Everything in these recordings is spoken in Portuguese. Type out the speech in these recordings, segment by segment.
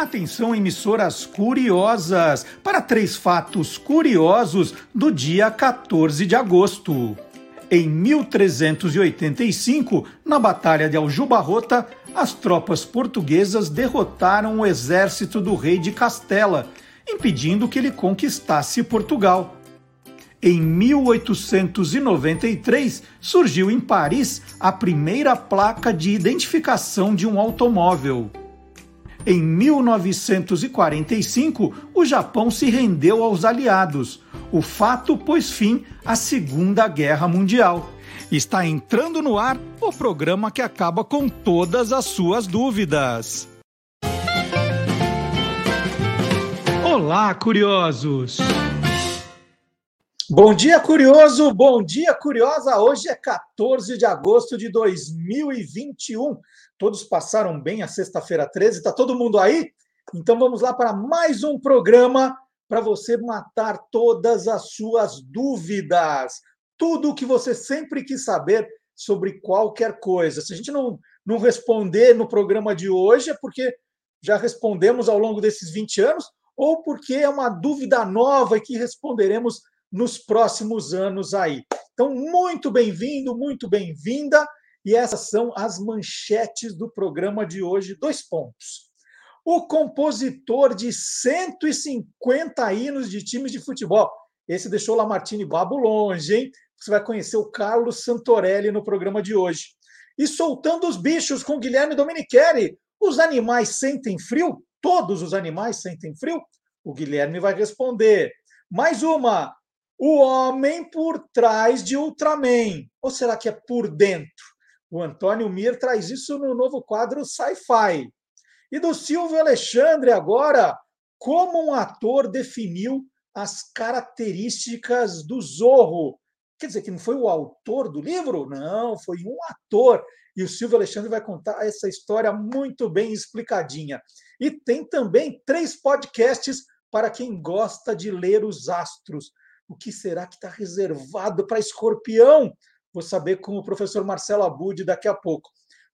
Atenção, emissoras curiosas, para três fatos curiosos do dia 14 de agosto. Em 1385, na Batalha de Aljubarrota, as tropas portuguesas derrotaram o exército do rei de Castela, impedindo que ele conquistasse Portugal. Em 1893, surgiu em Paris a primeira placa de identificação de um automóvel. Em 1945, o Japão se rendeu aos aliados. O fato pôs fim à Segunda Guerra Mundial. Está entrando no ar o programa que acaba com todas as suas dúvidas. Olá, curiosos! Bom dia, curioso! Bom dia, curiosa! Hoje é 14 de agosto de 2021. Todos passaram bem a sexta-feira 13? Está todo mundo aí? Então vamos lá para mais um programa para você matar todas as suas dúvidas. Tudo o que você sempre quis saber sobre qualquer coisa. Se a gente não, não responder no programa de hoje, é porque já respondemos ao longo desses 20 anos, ou porque é uma dúvida nova e que responderemos nos próximos anos aí. Então, muito bem-vindo, muito bem-vinda. E essas são as manchetes do programa de hoje. Dois pontos. O compositor de 150 hinos de times de futebol. Esse deixou Lamartine Babo longe, hein? Você vai conhecer o Carlos Santorelli no programa de hoje. E soltando os bichos com Guilherme Domenichelli. Os animais sentem frio? Todos os animais sentem frio? O Guilherme vai responder. Mais uma. O homem por trás de Ultraman. Ou será que é por dentro? O Antônio Mir traz isso no novo quadro Sci-Fi. E do Silvio Alexandre, agora, como um ator definiu as características do Zorro. Quer dizer que não foi o autor do livro? Não, foi um ator. E o Silvio Alexandre vai contar essa história muito bem explicadinha. E tem também três podcasts para quem gosta de ler os astros. O que será que está reservado para escorpião? Vou saber com o professor Marcelo Abud daqui a pouco.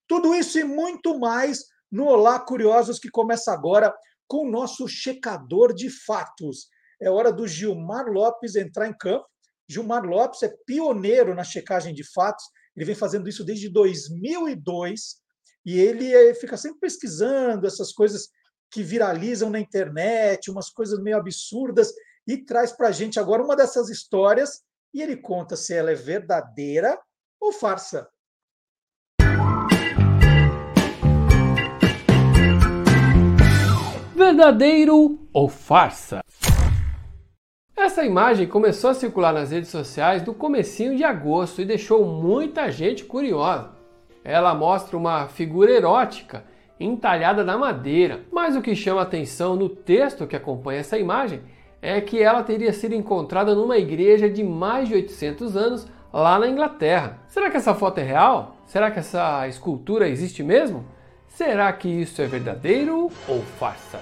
Tudo isso e muito mais no Olá Curiosos, que começa agora com o nosso checador de fatos. É hora do Gilmar Lopes entrar em campo. Gilmar Lopes é pioneiro na checagem de fatos. Ele vem fazendo isso desde 2002 e ele eh, fica sempre pesquisando essas coisas que viralizam na internet, umas coisas meio absurdas, e traz para a gente agora uma dessas histórias e ele conta se ela é verdadeira ou farsa. Verdadeiro ou farsa? Essa imagem começou a circular nas redes sociais no comecinho de agosto e deixou muita gente curiosa. Ela mostra uma figura erótica entalhada na madeira, mas o que chama atenção no texto que acompanha essa imagem é que ela teria sido encontrada numa igreja de mais de 800 anos lá na Inglaterra. Será que essa foto é real? Será que essa escultura existe mesmo? Será que isso é verdadeiro ou farsa?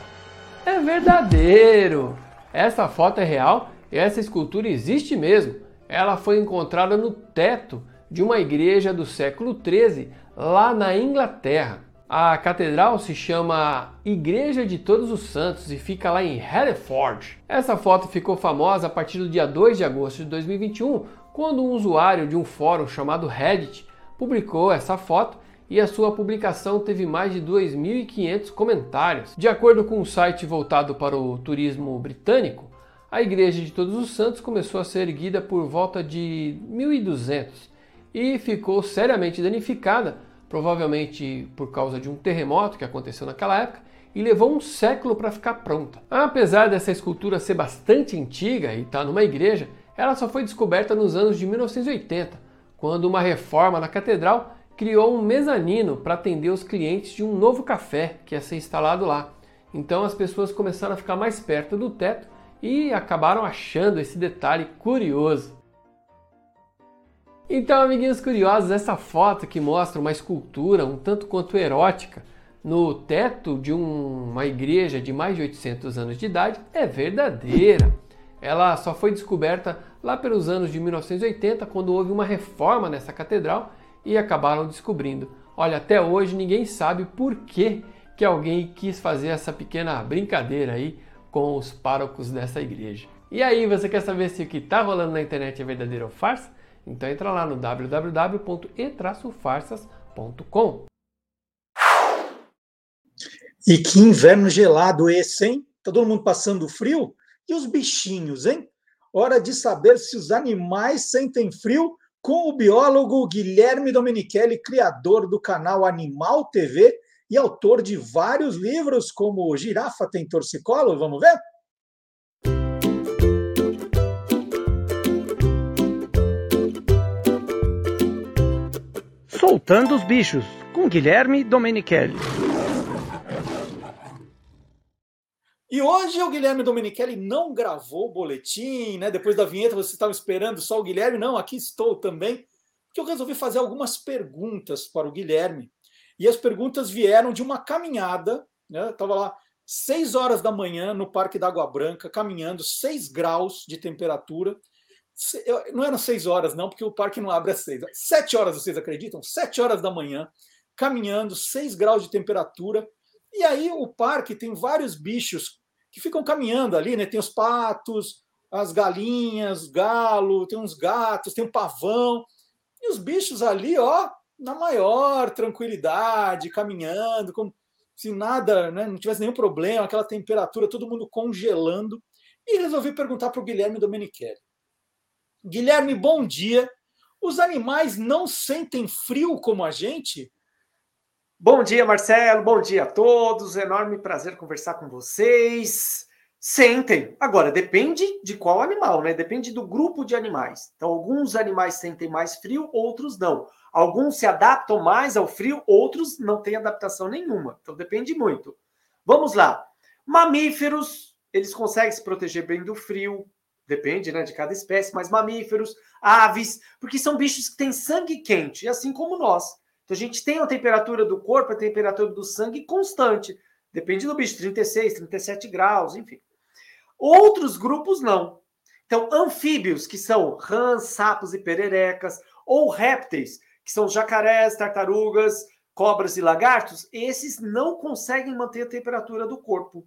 É verdadeiro! Essa foto é real e essa escultura existe mesmo. Ela foi encontrada no teto de uma igreja do século 13 lá na Inglaterra. A catedral se chama Igreja de Todos os Santos e fica lá em Hereford. Essa foto ficou famosa a partir do dia 2 de agosto de 2021, quando um usuário de um fórum chamado Reddit publicou essa foto e a sua publicação teve mais de 2.500 comentários. De acordo com um site voltado para o turismo britânico, a Igreja de Todos os Santos começou a ser erguida por volta de 1200 e ficou seriamente danificada provavelmente por causa de um terremoto que aconteceu naquela época, e levou um século para ficar pronta. Apesar dessa escultura ser bastante antiga e estar tá numa igreja, ela só foi descoberta nos anos de 1980, quando uma reforma na catedral criou um mezanino para atender os clientes de um novo café que ia ser instalado lá. Então as pessoas começaram a ficar mais perto do teto e acabaram achando esse detalhe curioso. Então, amiguinhos curiosos, essa foto que mostra uma escultura um tanto quanto erótica no teto de um, uma igreja de mais de 800 anos de idade é verdadeira. Ela só foi descoberta lá pelos anos de 1980, quando houve uma reforma nessa catedral e acabaram descobrindo. Olha, até hoje ninguém sabe por que, que alguém quis fazer essa pequena brincadeira aí com os párocos dessa igreja. E aí, você quer saber se o que está rolando na internet é verdadeiro ou farsa? Então entra lá no www.e-farsas.com. E que inverno gelado esse, hein? Tá todo mundo passando frio? E os bichinhos, hein? Hora de saber se os animais sentem frio com o biólogo Guilherme Domenichelli, criador do canal Animal TV e autor de vários livros, como Girafa tem torcicolo. Vamos ver? Soltando os bichos, com Guilherme Domenichelli. E hoje o Guilherme Domenichelli não gravou o boletim, né? Depois da vinheta você estava esperando só o Guilherme. Não, aqui estou também, porque eu resolvi fazer algumas perguntas para o Guilherme. E as perguntas vieram de uma caminhada, né? Estava lá seis horas da manhã no Parque da Água Branca, caminhando, 6 graus de temperatura. Não eram seis horas, não, porque o parque não abre às seis. Sete horas, vocês acreditam? Sete horas da manhã, caminhando, 6 graus de temperatura. E aí o parque tem vários bichos que ficam caminhando ali, né? Tem os patos, as galinhas, galo, tem uns gatos, tem um pavão. E os bichos ali, ó, na maior tranquilidade, caminhando, como se nada, né, não tivesse nenhum problema, aquela temperatura, todo mundo congelando. E resolvi perguntar para o Guilherme Domenichelli. Guilherme, bom dia. Os animais não sentem frio como a gente? Bom dia, Marcelo. Bom dia a todos. Enorme prazer conversar com vocês. Sentem. Agora, depende de qual animal, né? Depende do grupo de animais. Então, alguns animais sentem mais frio, outros não. Alguns se adaptam mais ao frio, outros não têm adaptação nenhuma. Então, depende muito. Vamos lá. Mamíferos, eles conseguem se proteger bem do frio. Depende, né, de cada espécie, mas mamíferos, aves, porque são bichos que têm sangue quente, assim como nós. Então a gente tem a temperatura do corpo, a temperatura do sangue constante. Depende do bicho, 36, 37 graus, enfim. Outros grupos não. Então, anfíbios, que são rãs, sapos e pererecas, ou répteis, que são jacarés, tartarugas, cobras e lagartos, esses não conseguem manter a temperatura do corpo.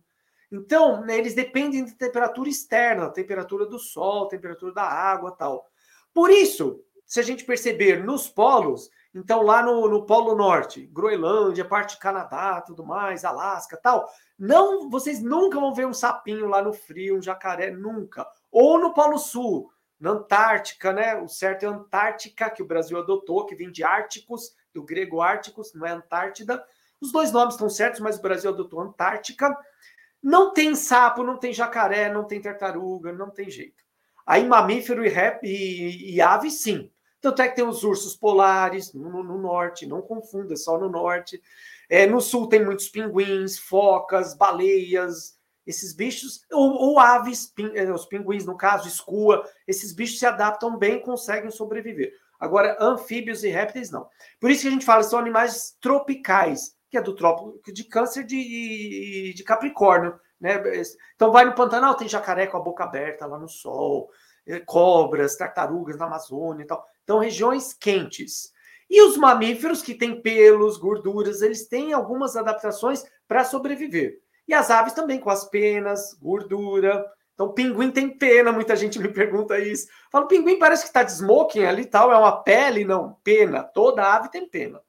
Então, né, eles dependem de temperatura externa, temperatura do sol, temperatura da água tal. Por isso, se a gente perceber nos polos, então, lá no, no Polo Norte, Groenlândia, parte de Canadá, tudo mais, Alasca, tal, não, vocês nunca vão ver um sapinho lá no frio, um jacaré, nunca. Ou no Polo Sul, na Antártica, né? O certo é Antártica, que o Brasil adotou, que vem de Árticos, do grego Árticos, não é Antártida. Os dois nomes estão certos, mas o Brasil adotou Antártica. Não tem sapo, não tem jacaré, não tem tartaruga, não tem jeito. Aí mamífero e, rap, e, e ave, sim. Tanto é que tem os ursos polares no, no norte, não confunda, só no norte. É, no sul tem muitos pinguins, focas, baleias, esses bichos, ou, ou aves, é, os pinguins, no caso, escua, esses bichos se adaptam bem conseguem sobreviver. Agora, anfíbios e répteis, não. Por isso que a gente fala, são animais tropicais, que é do trópico de câncer de, de Capricórnio. Né? Então, vai no Pantanal, tem jacaré com a boca aberta lá no sol, é, cobras, tartarugas na Amazônia e tal. Então, regiões quentes. E os mamíferos que têm pelos, gorduras, eles têm algumas adaptações para sobreviver. E as aves também, com as penas, gordura. Então, pinguim tem pena, muita gente me pergunta isso. Falo, pinguim parece que está de smoking ali tal, é uma pele, não, pena. Toda ave tem pena.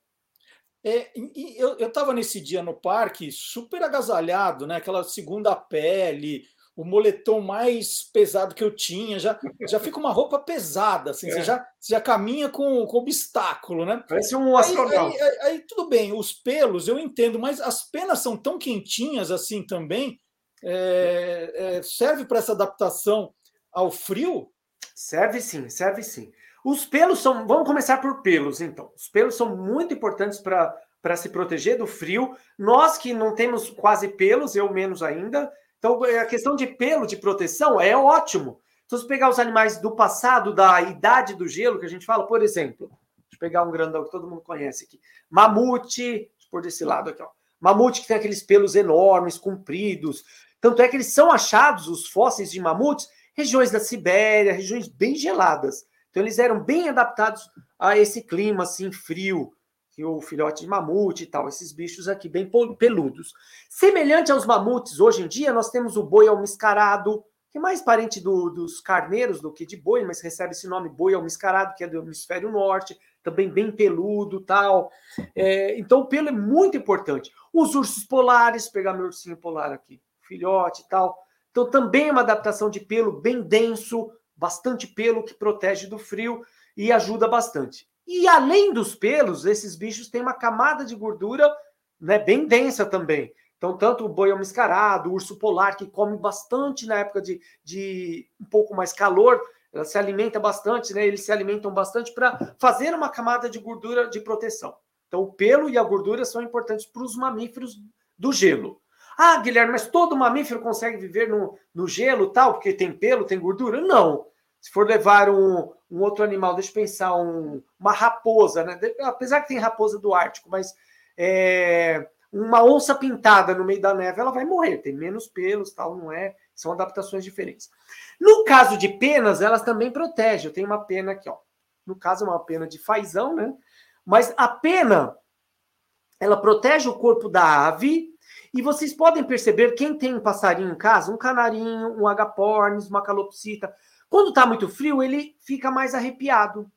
É, eu estava nesse dia no parque, super agasalhado, né? Aquela segunda pele, o moletom mais pesado que eu tinha, já, já fica uma roupa pesada, assim, é. você, já, você já caminha com, com obstáculo, né? Parece um astronauta. Aí, aí, aí, tudo bem, os pelos eu entendo, mas as penas são tão quentinhas assim também, é, é, serve para essa adaptação ao frio? Serve sim, serve sim. Os pelos são. Vamos começar por pelos, então. Os pelos são muito importantes para se proteger do frio. Nós que não temos quase pelos, eu menos ainda, então, a questão de pelo, de proteção, é ótimo. Então, se pegar os animais do passado, da idade do gelo, que a gente fala, por exemplo, deixa eu pegar um grandão que todo mundo conhece aqui. Mamute, por desse lado aqui, ó. Mamute que tem aqueles pelos enormes, compridos. Tanto é que eles são achados, os fósseis de mamutes, regiões da Sibéria, regiões bem geladas. Então, eles eram bem adaptados a esse clima assim frio, que o filhote de mamute e tal, esses bichos aqui bem peludos. Semelhante aos mamutes, hoje em dia nós temos o boi almiscarado, que é mais parente do, dos carneiros do que de boi, mas recebe esse nome boi almiscarado, que é do hemisfério norte, também bem peludo tal. É, então o pelo é muito importante. Os ursos polares, pegar meu ursinho polar aqui, filhote e tal. Então também é uma adaptação de pelo bem denso, bastante pelo que protege do frio e ajuda bastante. E além dos pelos, esses bichos têm uma camada de gordura né, bem densa também. Então, tanto o boi mascarado, o urso polar, que come bastante na época de, de um pouco mais calor, ela se alimenta bastante, né? Eles se alimentam bastante para fazer uma camada de gordura de proteção. Então, o pelo e a gordura são importantes para os mamíferos do gelo. Ah, Guilherme, mas todo mamífero consegue viver no, no gelo tal, porque tem pelo, tem gordura? Não. Se for levar um, um outro animal, deixa eu pensar, um, uma raposa, né? Apesar que tem raposa do Ártico, mas é, uma onça pintada no meio da neve, ela vai morrer, tem menos pelos, tal, não é? São adaptações diferentes. No caso de penas, elas também protegem. Eu tenho uma pena aqui, ó. No caso, é uma pena de fazão, né? Mas a pena, ela protege o corpo da ave. E vocês podem perceber, quem tem um passarinho em casa, um canarinho, um agapornis, uma calopsita, quando está muito frio, ele fica mais arrepiado.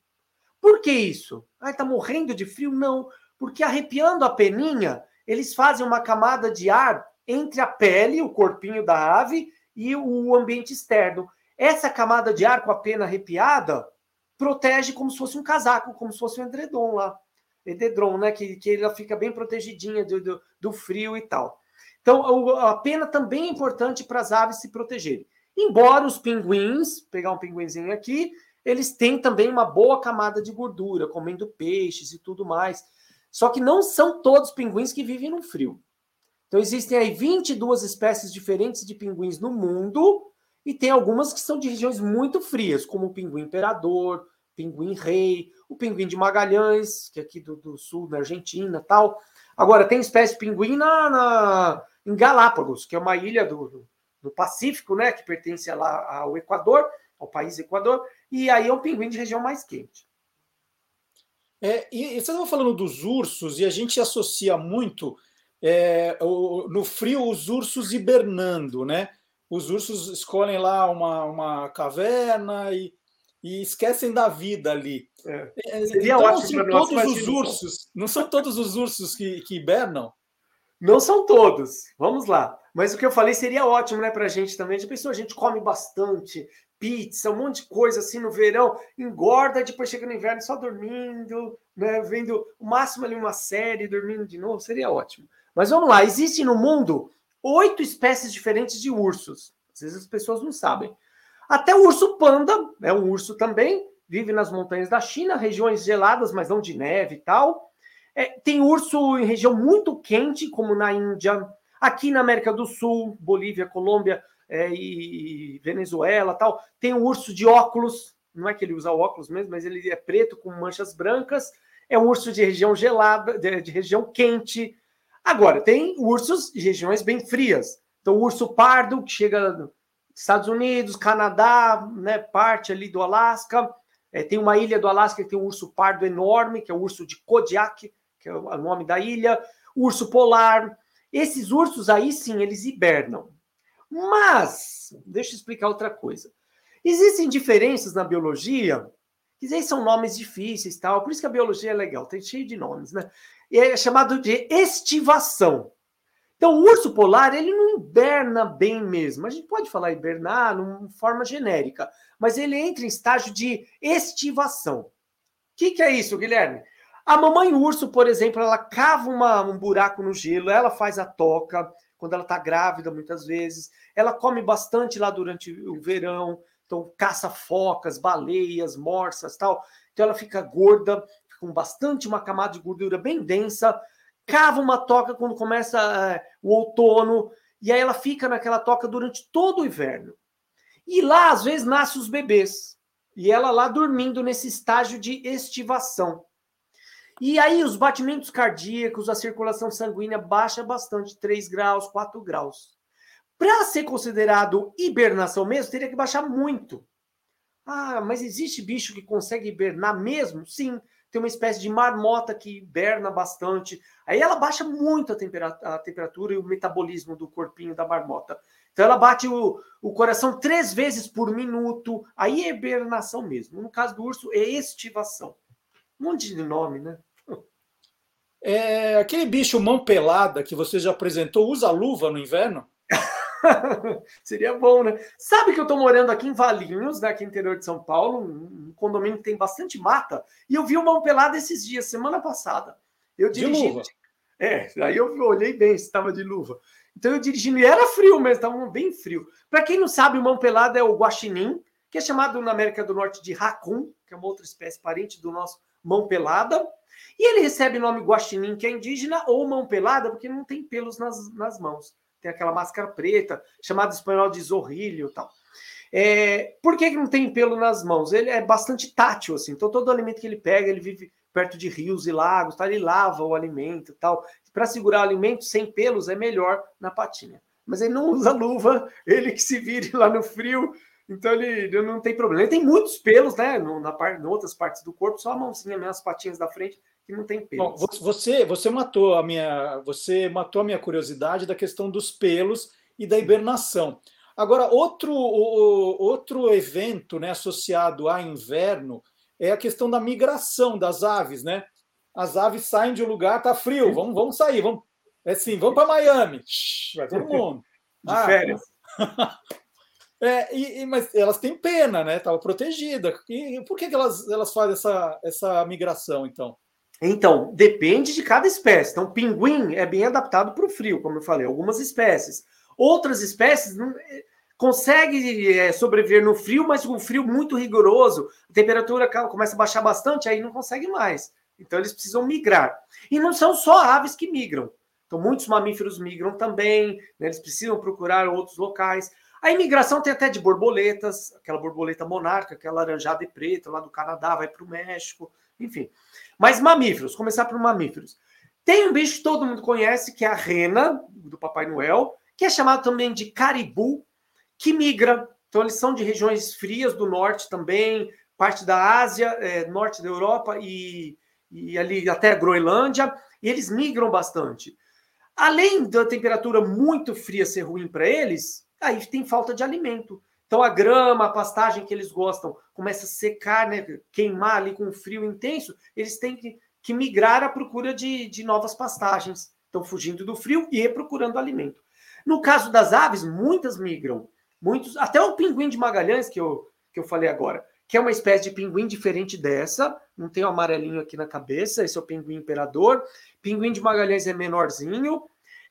Por que isso? Ah, está morrendo de frio? Não, porque arrepiando a peninha, eles fazem uma camada de ar entre a pele, o corpinho da ave, e o ambiente externo. Essa camada de ar com a pena arrepiada protege como se fosse um casaco, como se fosse um edredom lá. Edredom, né? Que, que ela fica bem protegidinha do, do, do frio e tal. Então, a pena também é importante para as aves se protegerem. Embora os pinguins, pegar um pinguinzinho aqui, eles têm também uma boa camada de gordura, comendo peixes e tudo mais. Só que não são todos pinguins que vivem no frio. Então existem aí 22 espécies diferentes de pinguins no mundo e tem algumas que são de regiões muito frias, como o pinguim imperador, pinguim rei, o pinguim de Magalhães, que é aqui do, do sul da Argentina, tal. Agora tem espécie de pinguim na, na, em Galápagos, que é uma ilha do, do Pacífico, né, que pertence lá ao Equador, ao país Equador, e aí é um pinguim de região mais quente. É, e, e você estava falando dos ursos, e a gente associa muito é, o, no frio os ursos hibernando, né? Os ursos escolhem lá uma, uma caverna e, e esquecem da vida ali. É. é então, não são todos os ursos, não são todos os ursos que, que hibernam? Não são todos. Vamos lá. Mas o que eu falei seria ótimo, né, pra gente também. Já pensou, a gente come bastante pizza, um monte de coisa assim no verão, engorda, depois chega no inverno só dormindo, né, vendo o máximo ali uma série, dormindo de novo, seria ótimo. Mas vamos lá, existem no mundo oito espécies diferentes de ursos. Às vezes as pessoas não sabem. Até o urso panda, é um urso também, vive nas montanhas da China, regiões geladas, mas não de neve e tal. É, tem urso em região muito quente, como na Índia, Aqui na América do Sul, Bolívia, Colômbia é, e Venezuela, tal, tem um urso de óculos. Não é que ele usa óculos mesmo, mas ele é preto com manchas brancas. É um urso de região gelada, de, de região quente. Agora, tem ursos de regiões bem frias. Então, o urso pardo, que chega dos Estados Unidos, Canadá, né, parte ali do Alasca. É, tem uma ilha do Alasca que tem um urso pardo enorme, que é o urso de Kodiak, que é o nome da ilha. Urso polar, esses ursos aí sim, eles hibernam. Mas, deixa eu explicar outra coisa. Existem diferenças na biologia, que aí são nomes difíceis tal, por isso que a biologia é legal, tem cheio de nomes, né? É chamado de estivação. Então, o urso polar, ele não hiberna bem mesmo. A gente pode falar hibernar numa forma genérica, mas ele entra em estágio de estivação. O que, que é isso, Guilherme? A mamãe urso, por exemplo, ela cava uma, um buraco no gelo, ela faz a toca quando ela está grávida, muitas vezes. Ela come bastante lá durante o verão, então caça focas, baleias, morsas, tal. Então ela fica gorda, com bastante uma camada de gordura bem densa, cava uma toca quando começa é, o outono, e aí ela fica naquela toca durante todo o inverno. E lá, às vezes, nascem os bebês. E ela lá dormindo nesse estágio de estivação. E aí os batimentos cardíacos, a circulação sanguínea baixa bastante, 3 graus, 4 graus. Para ser considerado hibernação mesmo, teria que baixar muito. Ah, mas existe bicho que consegue hibernar mesmo? Sim, tem uma espécie de marmota que hiberna bastante. Aí ela baixa muito a temperatura, a temperatura e o metabolismo do corpinho da marmota. Então ela bate o, o coração três vezes por minuto. Aí é hibernação mesmo. No caso do urso, é estivação. Um monte de nome, né? É, aquele bicho mão pelada que você já apresentou, usa luva no inverno? Seria bom, né? Sabe que eu tô morando aqui em Valinhos, né, aqui no interior de São Paulo, um condomínio que tem bastante mata, e eu vi uma mão pelada esses dias, semana passada. Eu dirigi. De luva. É, aí eu olhei bem se estava de luva. Então eu dirigindo, e era frio mesmo, estava bem frio. Para quem não sabe, o mão pelada é o guaxinim, que é chamado na América do Norte de racun, que é uma outra espécie parente do nosso mão pelada. E ele recebe o nome guaxinim, que é indígena, ou mão pelada, porque não tem pelos nas, nas mãos. Tem aquela máscara preta, chamada espanhol de zorrilho e tal. É, por que, que não tem pelo nas mãos? Ele é bastante tátil, assim. Então, todo alimento que ele pega, ele vive perto de rios e lagos, tá? ele lava o alimento tal. Para segurar o alimento sem pelos é melhor na patinha. Mas ele não usa luva, ele que se vire lá no frio, então ele, ele não tem problema. Ele tem muitos pelos, né? No, na parte, em outras partes do corpo, só a mãozinha, as patinhas da frente que não tem pelos. Bom, você, você matou a minha, você matou a minha curiosidade da questão dos pelos e da hibernação. Agora, outro, outro evento né, associado a inverno é a questão da migração das aves, né? As aves saem de um lugar, tá frio, vamos, vamos sair, vamos. É assim, vamos para Miami. Vai todo mundo. De ah, férias. É, e, e, mas elas têm pena, né? Estava protegida. E, por que, que elas, elas fazem essa, essa migração, então? Então, depende de cada espécie. Então, pinguim é bem adaptado para o frio, como eu falei, algumas espécies. Outras espécies não, é, conseguem é, sobreviver no frio, mas com um frio muito rigoroso, a temperatura começa a baixar bastante, aí não consegue mais. Então, eles precisam migrar. E não são só aves que migram. Então, muitos mamíferos migram também, né? eles precisam procurar outros locais. A imigração tem até de borboletas, aquela borboleta monarca, aquela laranjada e preta lá do Canadá, vai para o México, enfim. Mas mamíferos, começar por mamíferos. Tem um bicho que todo mundo conhece, que é a rena, do Papai Noel, que é chamado também de caribu, que migra. Então, eles são de regiões frias do norte também, parte da Ásia, é, norte da Europa e, e ali até a Groenlândia, e eles migram bastante. Além da temperatura muito fria ser ruim para eles, aí tem falta de alimento. Então a grama, a pastagem que eles gostam começa a secar, né, queimar ali com frio intenso, eles têm que, que migrar à procura de, de novas pastagens. Estão fugindo do frio e procurando alimento. No caso das aves, muitas migram. Muitos, até o pinguim de Magalhães, que eu, que eu falei agora, que é uma espécie de pinguim diferente dessa, não tem o um amarelinho aqui na cabeça, esse é o pinguim imperador. Pinguim de Magalhães é menorzinho.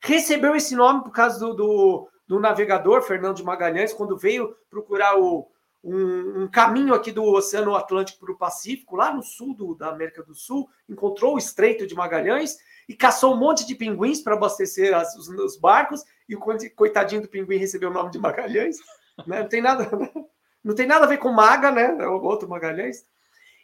Recebeu esse nome por causa do, do do navegador Fernando de Magalhães, quando veio procurar o, um, um, caminho aqui do Oceano Atlântico para o Pacífico, lá no sul do, da América do Sul, encontrou o Estreito de Magalhães e caçou um monte de pinguins para abastecer as, os, os, barcos, e o coitadinho do pinguim recebeu o nome de Magalhães. Né? Não, tem nada, não tem nada a ver com Maga, né? É o outro Magalhães.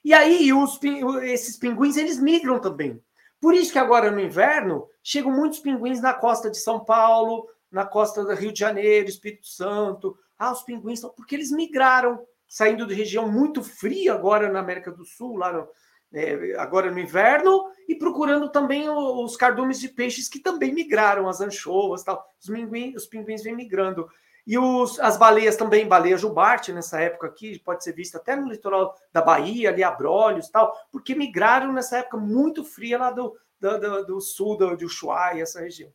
E aí, os, esses pinguins, eles migram também. Por isso que agora no inverno chegam muitos pinguins na costa de São Paulo, na costa do Rio de Janeiro, Espírito Santo. Ah, os pinguins, porque eles migraram, saindo de região muito fria agora na América do Sul, lá no, é, agora no inverno, e procurando também os cardumes de peixes que também migraram, as anchovas tal. Os, pinguins, os pinguins vêm migrando. E os, as baleias também, baleia jubarte, nessa época aqui, pode ser vista até no litoral da Bahia, ali, Abrolhos tal, porque migraram nessa época muito fria lá do, do, do, do sul do, de Ushuaia, essa região.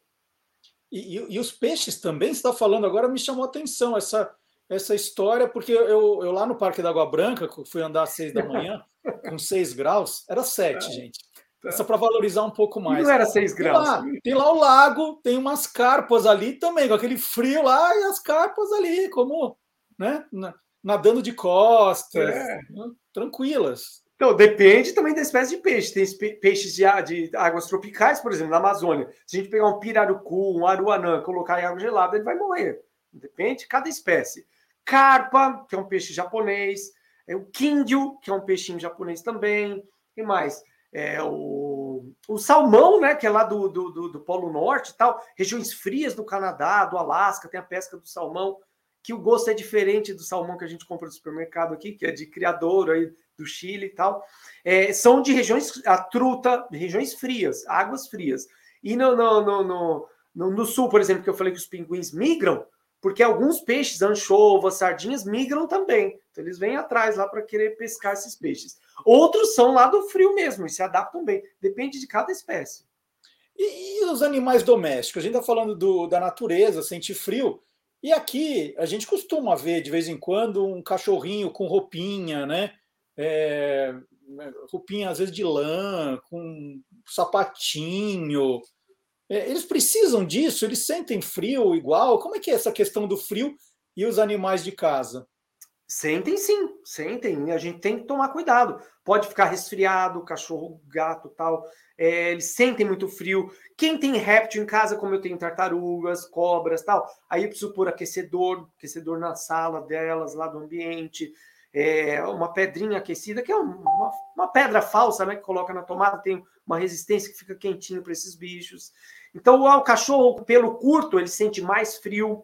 E, e, e, os peixes também, você está falando agora, me chamou a atenção essa, essa história, porque eu, eu lá no Parque da Água Branca, fui andar às seis da manhã, com seis graus, era sete, é. gente. Tá. Só para valorizar um pouco mais. Não era seis graus. Tem lá, tem lá, o lago, tem umas carpas ali também, com aquele frio lá e as carpas ali, como né, nadando de costas, é. né, tranquilas. Então, depende também da espécie de peixe. Tem peixes de, de, águas tropicais, por exemplo, na Amazônia. Se a gente pegar um pirarucu, um aruanã, colocar em água gelada, ele vai morrer. Depende de cada espécie. Carpa, que é um peixe japonês. É o quíndio, que é um peixinho japonês também. E mais? É o, o salmão, né? Que é lá do, do, do, do Polo Norte e tal. Regiões frias do Canadá, do Alasca, tem a pesca do salmão. Que o gosto é diferente do salmão que a gente compra no supermercado aqui, que é de criador aí do Chile e tal. É, são de regiões, a truta, regiões frias, águas frias. E no, no, no, no, no sul, por exemplo, que eu falei que os pinguins migram, porque alguns peixes, anchovas, sardinhas, migram também. Então eles vêm atrás lá para querer pescar esses peixes. Outros são lá do frio mesmo e se adaptam bem. Depende de cada espécie. E, e os animais domésticos? A gente está falando do, da natureza, sente frio. E aqui a gente costuma ver de vez em quando um cachorrinho com roupinha, né? É, roupinha às vezes de lã, com sapatinho. É, eles precisam disso? Eles sentem frio igual? Como é que é essa questão do frio e os animais de casa? Sentem sim, sentem. A gente tem que tomar cuidado. Pode ficar resfriado, cachorro, gato tal. É, eles sentem muito frio. Quem tem réptil em casa, como eu tenho tartarugas, cobras tal, aí eu preciso pôr aquecedor, aquecedor na sala delas, lá do ambiente. É, uma pedrinha aquecida, que é uma, uma pedra falsa, né? Que coloca na tomada, tem uma resistência que fica quentinho para esses bichos. Então, o cachorro, pelo curto, ele sente mais frio.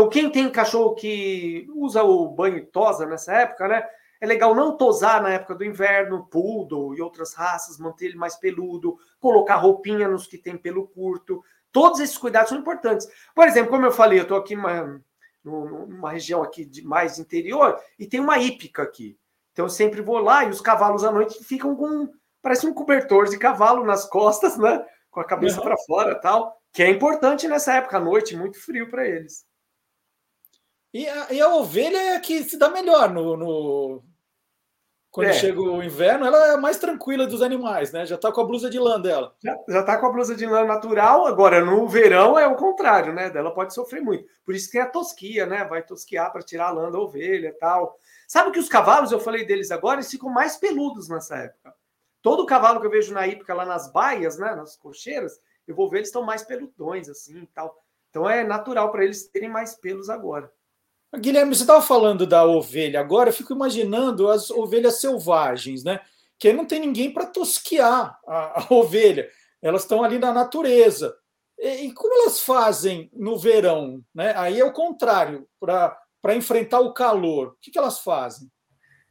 Então, quem tem cachorro que usa o banho tosa nessa época, né? É legal não tosar na época do inverno, poodle e outras raças, manter ele mais peludo, colocar roupinha nos que tem pelo curto. Todos esses cuidados são importantes. Por exemplo, como eu falei, eu estou aqui numa, numa região aqui de mais interior e tem uma hípica aqui. Então eu sempre vou lá e os cavalos à noite ficam com parece um cobertor de cavalo nas costas, né? com a cabeça uhum. para fora tal, que é importante nessa época à noite, muito frio para eles. E a, e a, ovelha é que se dá melhor no, no... quando é. chega o inverno, ela é mais tranquila dos animais, né? Já está com a blusa de lã dela. Já, já tá com a blusa de lã natural, agora no verão é o contrário, né? Ela pode sofrer muito. Por isso que tem a tosquia, né? Vai tosquiar para tirar a lã da ovelha e tal. Sabe que os cavalos, eu falei deles agora, eles ficam mais peludos nessa época. Todo cavalo que eu vejo na hípica lá nas baias, né, nas cocheiras, eu vou ver eles estão mais peludões assim e tal. Então é natural para eles terem mais pelos agora. Guilherme, você estava falando da ovelha agora, eu fico imaginando as ovelhas selvagens, né? Que não tem ninguém para tosquear a, a, ovelha. Elas estão ali na natureza. E, e, como elas fazem no verão? Né? Aí é o contrário, para enfrentar o calor. O que, que elas fazem?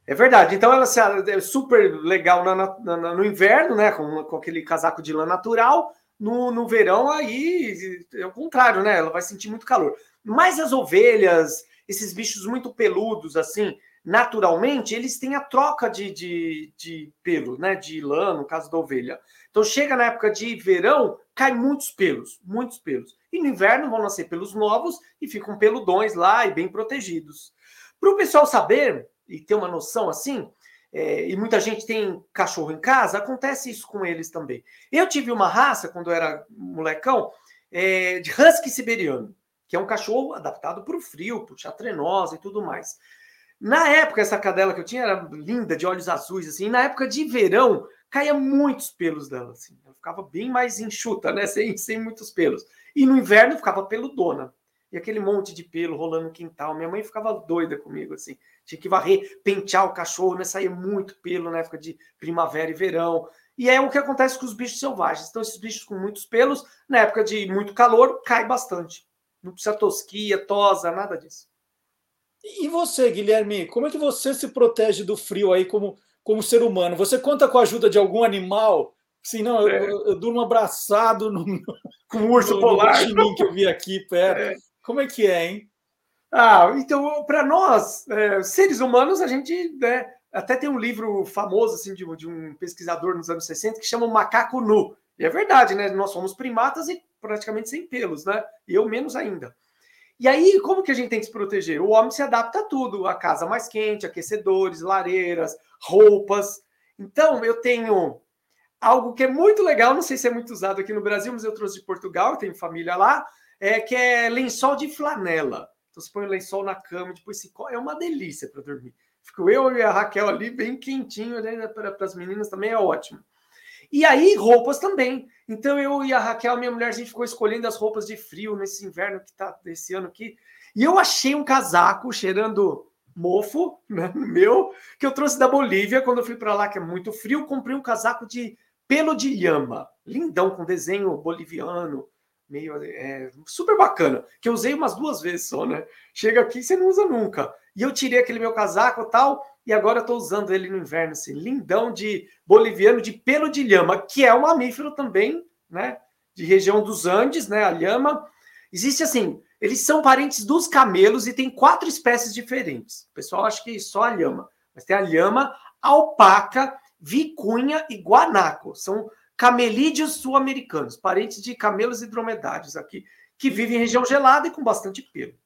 É verdade. Então ela é super legal na, na, no inverno, né? Com, com, aquele casaco de lã natural. No, no verão, aí é o contrário, né? Ela vai sentir muito calor. Mas as ovelhas, esses bichos muito peludos, assim, naturalmente, eles têm a troca de, de, de pelo, né? De lã, no caso da ovelha. Então chega na época de verão, cai muitos pelos, muitos pelos. E no inverno vão nascer pelos novos e ficam peludões lá e bem protegidos. Para o pessoal saber, e ter uma noção assim, é, e muita gente tem cachorro em casa, acontece isso com eles também. Eu tive uma raça, quando eu era molecão, é, de husky siberiano, que é um cachorro adaptado para o frio, para o trenosa e tudo mais. Na época, essa cadela que eu tinha era linda, de olhos azuis, assim, na época de verão, caía muitos pelos dela, assim, ela ficava bem mais enxuta, né, sem, sem muitos pelos. E no inverno ficava peludona e aquele monte de pelo rolando no quintal. Minha mãe ficava doida comigo, assim. Tinha que varrer, pentear o cachorro, né? Saía muito pelo na época de primavera e verão. E é o que acontece com os bichos selvagens. Então, esses bichos com muitos pelos, na época de muito calor, cai bastante. Não precisa tosquia, tosa, nada disso. E você, Guilherme, como é que você se protege do frio aí como, como ser humano? Você conta com a ajuda de algum animal? Sim, não, é. eu, eu, durmo abraçado no, com o urso no, polar no que eu vi aqui perto. É. Como é que é, hein? Ah, então, para nós, é, seres humanos, a gente né, até tem um livro famoso assim, de, de, um pesquisador nos anos 60 que chama o Macaco Nu. E é verdade, né? Nós somos primatas e praticamente sem pelos, né? Eu menos ainda. E aí, como que a gente tem que se proteger? O homem se adapta a tudo: a casa mais quente, aquecedores, lareiras, roupas. Então, eu tenho algo que é muito legal, não sei se é muito usado aqui no Brasil, mas eu trouxe de Portugal, tenho família lá, é, que é lençol de flanela. Então você põe o lençol na cama, depois se é uma delícia para dormir. Fico eu e a Raquel ali bem quentinho, né? Para as meninas também é ótimo. E aí, roupas também. Então eu e a Raquel, minha mulher, a gente ficou escolhendo as roupas de frio nesse inverno que tá desse ano aqui. E eu achei um casaco cheirando mofo, né, meu, que eu trouxe da Bolívia quando eu fui para lá, que é muito frio. Comprei um casaco de pelo de lhama, lindão, com desenho boliviano, meio é, super bacana, que eu usei umas duas vezes só, né? Chega aqui você não usa nunca. E eu tirei aquele meu casaco tal, e agora eu tô usando ele no inverno, assim, lindão de boliviano de pelo de lhama, que é um mamífero também, né? De região dos Andes, né? A lhama. Existe assim, eles são parentes dos camelos e tem quatro espécies diferentes. O pessoal acha que só a lhama, mas tem a lhama, alpaca, vicunha e guanaco. São camelídeos sul-americanos, parentes de camelos e dromedários aqui, que vivem em região gelada e com bastante pelo.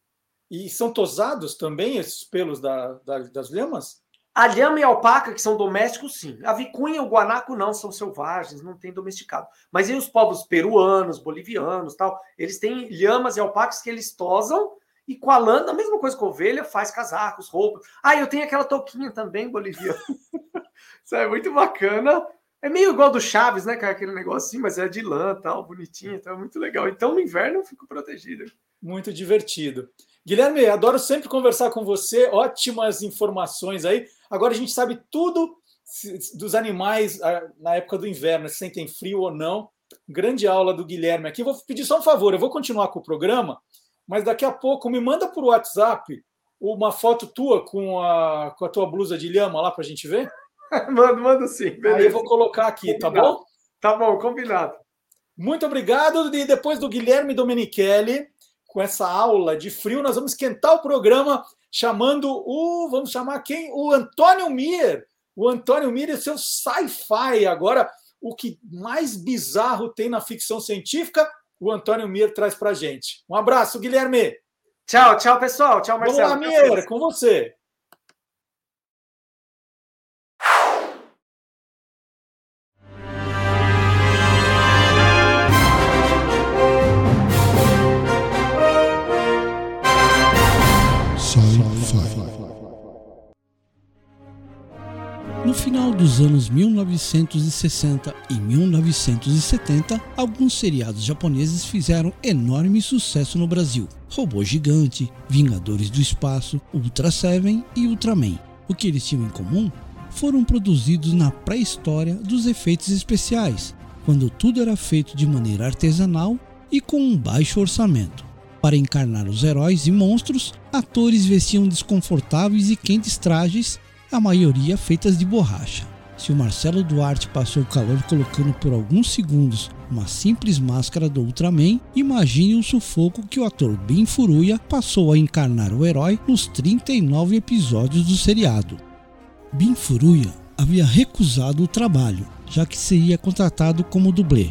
E são tosados também esses pelos da, da, das lhamas? A lhama e a alpaca, que são domésticos, sim. A vicunha e o guanaco não, são selvagens, não tem domesticado. Mas e os povos peruanos, bolivianos, tal, eles têm lhamas e alpacas que eles tosam e com a lã, a mesma coisa com a ovelha, faz casacos, roupas. Ah, eu tenho aquela touquinha também boliviana. Isso é muito bacana. É meio igual do Chaves, né, cara? Aquele negócio assim, mas é de lã, tal, bonitinho, então é muito legal. Então no inverno eu fico protegido. Muito divertido. Guilherme, adoro sempre conversar com você, ótimas informações aí. Agora a gente sabe tudo dos animais ah, na época do inverno, se sentem frio ou não. Grande aula do Guilherme aqui. Vou pedir só um favor, eu vou continuar com o programa, mas daqui a pouco me manda por WhatsApp uma foto tua com a, com a tua blusa de lhama lá para a gente ver. mando, mando sim. Beleza. Aí eu vou colocar aqui, tá combinado. tá bom? Tá bom, combinado. Muito obrigado. E depois do Guilherme Domenichelli, com essa aula de frio, nós vamos esquentar o programa chamando o. Vamos chamar quem? O Antônio Mir. O Antônio Mir e seu sci-fi. Agora, o que mais bizarro tem na ficção científica, o Antônio Mir traz para gente. Um abraço, Guilherme. Tchau, tchau, pessoal. Tchau, Marcelo. Vamos lá, Mir, com você. No final dos anos 1960 e 1970, alguns seriados japoneses fizeram enorme sucesso no Brasil. Robô Gigante, Vingadores do Espaço, Ultra Seven e Ultraman. O que eles tinham em comum? Foram produzidos na pré-história dos efeitos especiais, quando tudo era feito de maneira artesanal e com um baixo orçamento. Para encarnar os heróis e monstros, atores vestiam desconfortáveis e quentes trajes a maioria feitas de borracha. Se o Marcelo Duarte passou o calor colocando por alguns segundos uma simples máscara do Ultraman, imagine o sufoco que o ator Ben Furuya passou a encarnar o herói nos 39 episódios do seriado. Ben Furuya havia recusado o trabalho, já que seria contratado como dublê.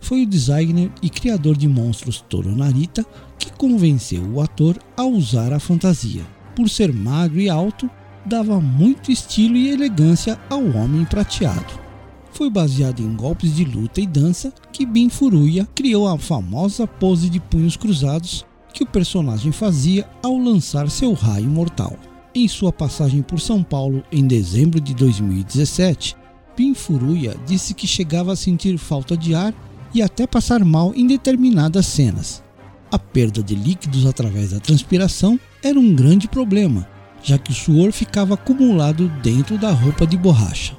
Foi o designer e criador de monstros Toro Narita que convenceu o ator a usar a fantasia. Por ser magro e alto, dava muito estilo e elegância ao homem prateado. Foi baseado em golpes de luta e dança que Bin Furuya criou a famosa pose de punhos cruzados que o personagem fazia ao lançar seu raio mortal. Em sua passagem por São Paulo em dezembro de 2017, Bin Furuya disse que chegava a sentir falta de ar e até passar mal em determinadas cenas. A perda de líquidos através da transpiração era um grande problema já que o suor ficava acumulado dentro da roupa de borracha.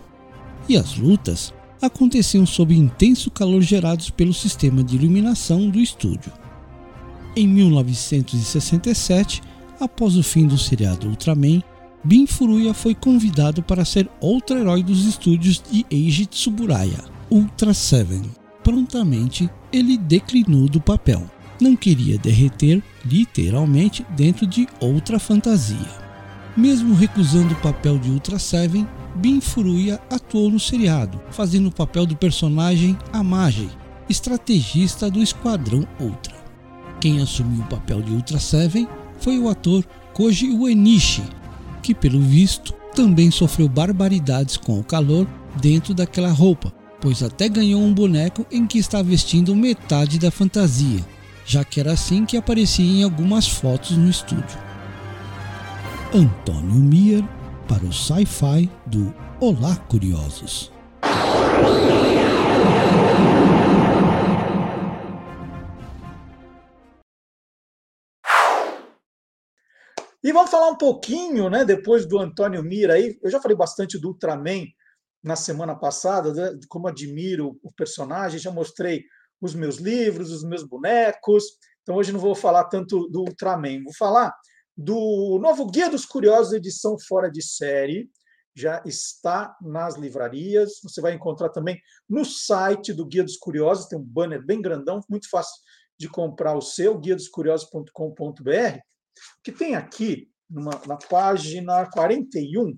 E as lutas aconteciam sob intenso calor gerados pelo sistema de iluminação do estúdio. Em 1967, após o fim do seriado Ultraman, Bin Furuya foi convidado para ser outro herói dos estúdios de Eiji Tsuburaya, Ultra Seven. Prontamente, ele declinou do papel. Não queria derreter, literalmente, dentro de outra fantasia. Mesmo recusando o papel de Ultra Seven, Bin Furuya atuou no seriado, fazendo o papel do personagem Amage, estrategista do Esquadrão Ultra. Quem assumiu o papel de Ultra Seven foi o ator Koji Uenishi, que pelo visto também sofreu barbaridades com o calor dentro daquela roupa, pois até ganhou um boneco em que está vestindo metade da fantasia, já que era assim que aparecia em algumas fotos no estúdio. Antônio Mier para o Sci-Fi do Olá Curiosos. E vamos falar um pouquinho, né, depois do Antônio Mira aí. Eu já falei bastante do Ultraman na semana passada, né, como admiro o personagem, já mostrei os meus livros, os meus bonecos. Então hoje não vou falar tanto do Ultraman, vou falar do novo Guia dos Curiosos, edição fora de série. Já está nas livrarias. Você vai encontrar também no site do Guia dos Curiosos. Tem um banner bem grandão, muito fácil de comprar o seu, guiadoscuriosos.com.br. Que tem aqui, numa, na página 41,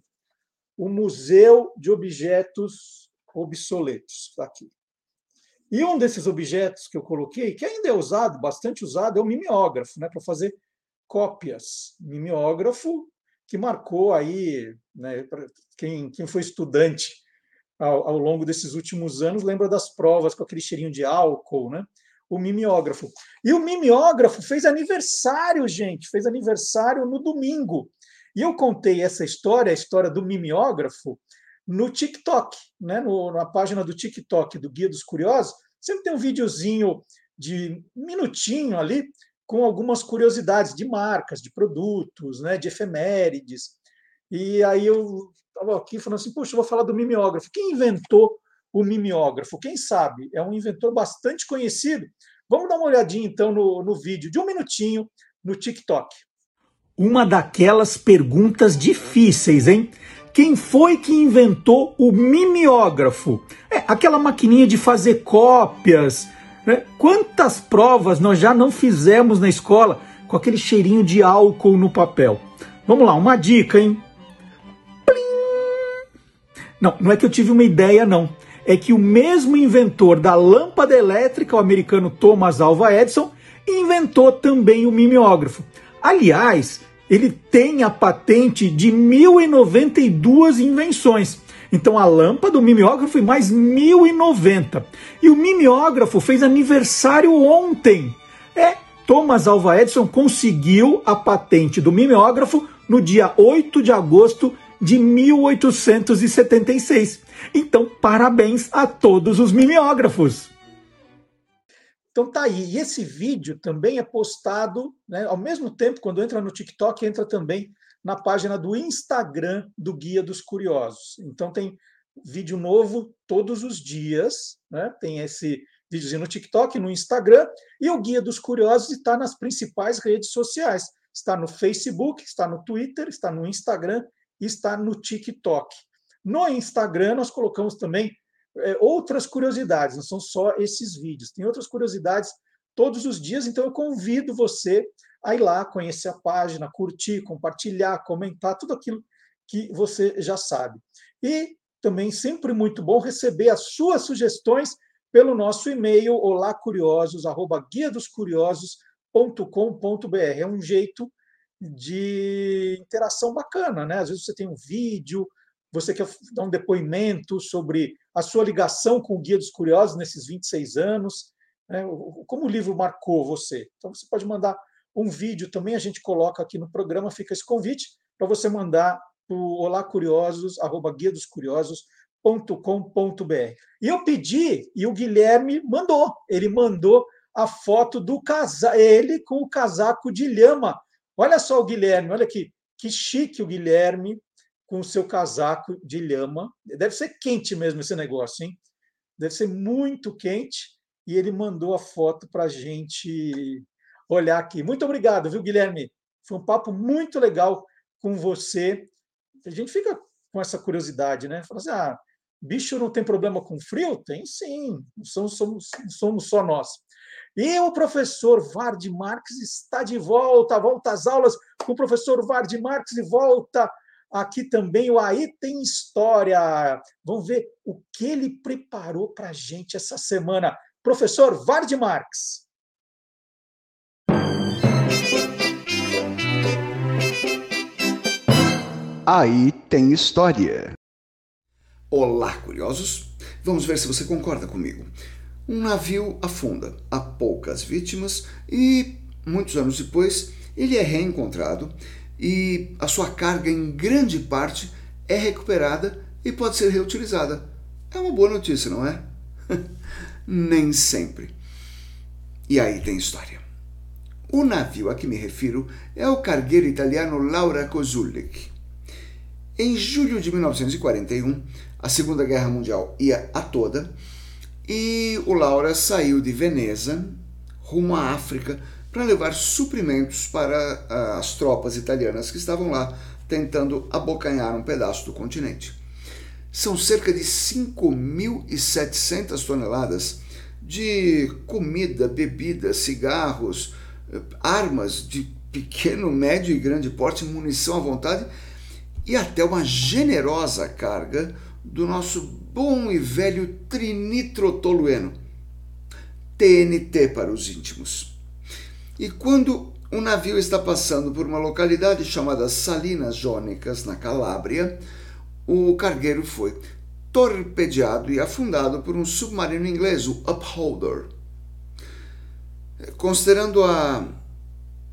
o Museu de Objetos Obsoletos. Está aqui. E um desses objetos que eu coloquei, que ainda é usado, bastante usado, é o mimeógrafo, né, para fazer cópias. Mimeógrafo que marcou aí, né, quem, quem foi estudante ao, ao, longo desses últimos anos lembra das provas com aquele cheirinho de álcool, né? O mimeógrafo. E o mimeógrafo fez aniversário, gente, fez aniversário no domingo. E eu contei essa história, a história do mimeógrafo, no TikTok, né? No, na página do TikTok do Guia dos Curiosos. Sempre tem um videozinho de minutinho ali com algumas curiosidades de marcas, de produtos, né, de efemérides. E aí eu estava aqui falando assim, puxa, eu vou falar do mimeógrafo. Quem inventou o mimeógrafo? Quem sabe? É um inventor bastante conhecido. Vamos dar uma olhadinha então no, no vídeo de um minutinho no TikTok. Uma daquelas perguntas difíceis, hein? Quem foi que inventou o mimeógrafo? É aquela maquininha de fazer cópias, né? Quantas provas nós já não fizemos na escola com aquele cheirinho de álcool no papel? Vamos lá, uma dica, hein? Plim! Não, não é que eu tive uma ideia, não. É que o mesmo inventor da lâmpada elétrica, o americano Thomas Alva Edison, inventou também o mimeógrafo. Aliás, ele tem a patente de 1092 invenções. Então a lâmpada, o mimeógrafo e mais 1090. E o mimeógrafo fez aniversário ontem. É, Thomas Alva Edison conseguiu a patente do mimeógrafo no dia 8 de agosto de 1876. Então, parabéns a todos os mimeógrafos. Então tá aí. E esse vídeo também é postado, né, ao mesmo tempo, quando entra no TikTok, entra também na página do Instagram do Guia dos Curiosos. Então tem vídeo novo todos os dias, né? Tem esse vídeozinho no TikTok, no Instagram, e o Guia dos Curiosos está nas principais redes sociais. Está no Facebook, está no Twitter, está no Instagram e está no TikTok. No Instagram, nós colocamos também é, outras curiosidades, não são só esses vídeos, tem outras curiosidades todos os dias, então eu convido você a ir lá, conhecer a página, curtir, compartilhar, comentar, tudo aquilo que você já sabe. E também sempre muito bom receber as suas sugestões pelo nosso e-mail olacuriosos@guiadoscuriosos.com.br. É um jeito de interação bacana, né? Às vezes você tem um vídeo, você quer dar um depoimento sobre a sua ligação com o Guia dos Curiosos nesses 26 anos, né? como o livro marcou você. Então você pode mandar um vídeo também a gente coloca aqui no programa, fica esse convite para você mandar para o Olá Curiosos, arroba guia dos curiosos.com.br. E eu pedi, e o Guilherme mandou, ele mandou a foto do casaco, ele com o casaco de lhama. Olha só o Guilherme, olha aqui, que chique o Guilherme com o seu casaco de lhama. Deve ser quente mesmo esse negócio, hein? Deve ser muito quente. E ele mandou a foto para a gente olhar aqui. Muito obrigado, viu, Guilherme? Foi um papo muito legal com você. A gente fica com essa curiosidade, né? Fala assim, ah, bicho não tem problema com frio? Tem sim, não somos, somos, somos só nós. E o professor Vard Marques está de volta, volta às aulas com o professor Vard Marques e volta aqui também o Aí Tem História. Vamos ver o que ele preparou para a gente essa semana. Professor Vard Marques. Aí tem história. Olá, curiosos! Vamos ver se você concorda comigo. Um navio afunda, há poucas vítimas e, muitos anos depois, ele é reencontrado e a sua carga, em grande parte, é recuperada e pode ser reutilizada. É uma boa notícia, não é? Nem sempre. E aí tem história. O navio a que me refiro é o cargueiro italiano Laura Kozulik. Em julho de 1941, a Segunda Guerra Mundial ia a toda e o Laura saiu de Veneza rumo à África para levar suprimentos para ah, as tropas italianas que estavam lá tentando abocanhar um pedaço do continente. São cerca de 5.700 toneladas de comida, bebida, cigarros, armas de pequeno, médio e grande porte, munição à vontade e até uma generosa carga do nosso bom e velho trinitrotolueno, TNT para os íntimos. E quando um navio está passando por uma localidade chamada Salinas Jônicas, na Calábria, o cargueiro foi torpedeado e afundado por um submarino inglês, o Upholder. Considerando a,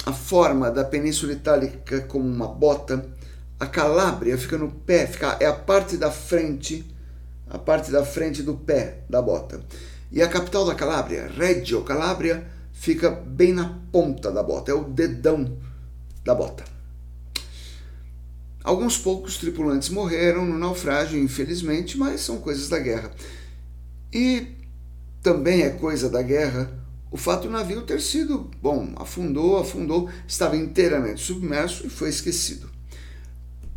a forma da Península Itálica como uma bota, a Calábria fica no pé, fica, é a parte da frente, a parte da frente do pé da bota. E a capital da Calábria, Reggio Calabria, fica bem na ponta da bota, é o dedão da bota. Alguns poucos tripulantes morreram no naufrágio, infelizmente, mas são coisas da guerra. E também é coisa da guerra o fato do navio ter sido, bom, afundou, afundou, estava inteiramente submerso e foi esquecido.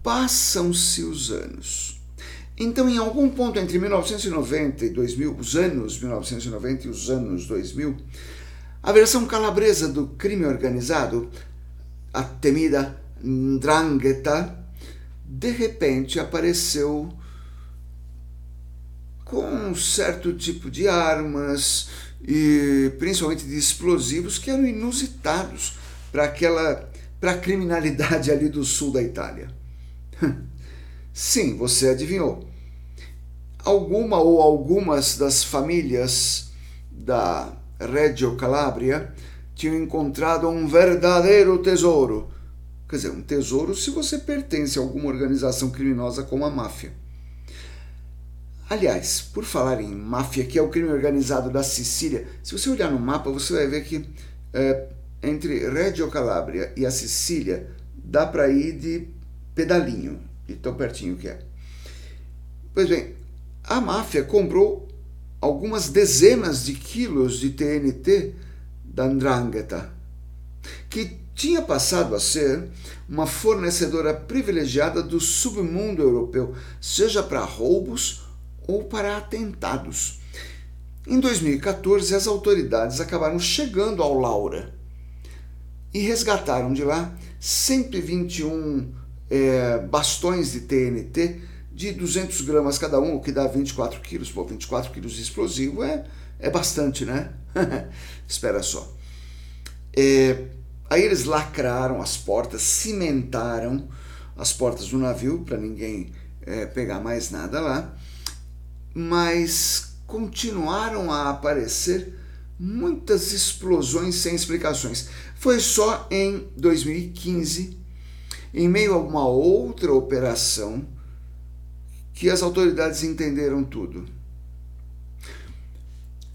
Passam-se os anos. Então, em algum ponto entre 1990 e 2000, os anos 1990 e os anos 2000, a versão calabresa do crime organizado, a temida Ndrangheta, de repente apareceu com um certo tipo de armas e principalmente de explosivos que eram inusitados para aquela para a criminalidade ali do sul da Itália. Sim, você adivinhou. Alguma ou algumas das famílias da Reggio Calabria tinham encontrado um verdadeiro tesouro Quer dizer, um tesouro se você pertence a alguma organização criminosa como a máfia. Aliás, por falar em máfia, que é o crime organizado da Sicília, se você olhar no mapa, você vai ver que é, entre Reggio Calabria e a Sicília dá para ir de pedalinho, de tão pertinho que é. Pois bem, a máfia comprou algumas dezenas de quilos de TNT da Ndrangheta, que tinha passado a ser uma fornecedora privilegiada do submundo europeu, seja para roubos ou para atentados. Em 2014, as autoridades acabaram chegando ao Laura e resgataram de lá 121 é, bastões de TNT de 200 gramas cada um, o que dá 24 quilos. Pô, 24 quilos de explosivo é, é bastante, né? Espera só. É, Aí eles lacraram as portas, cimentaram as portas do navio para ninguém é, pegar mais nada lá, mas continuaram a aparecer muitas explosões sem explicações. Foi só em 2015, em meio a uma outra operação, que as autoridades entenderam tudo.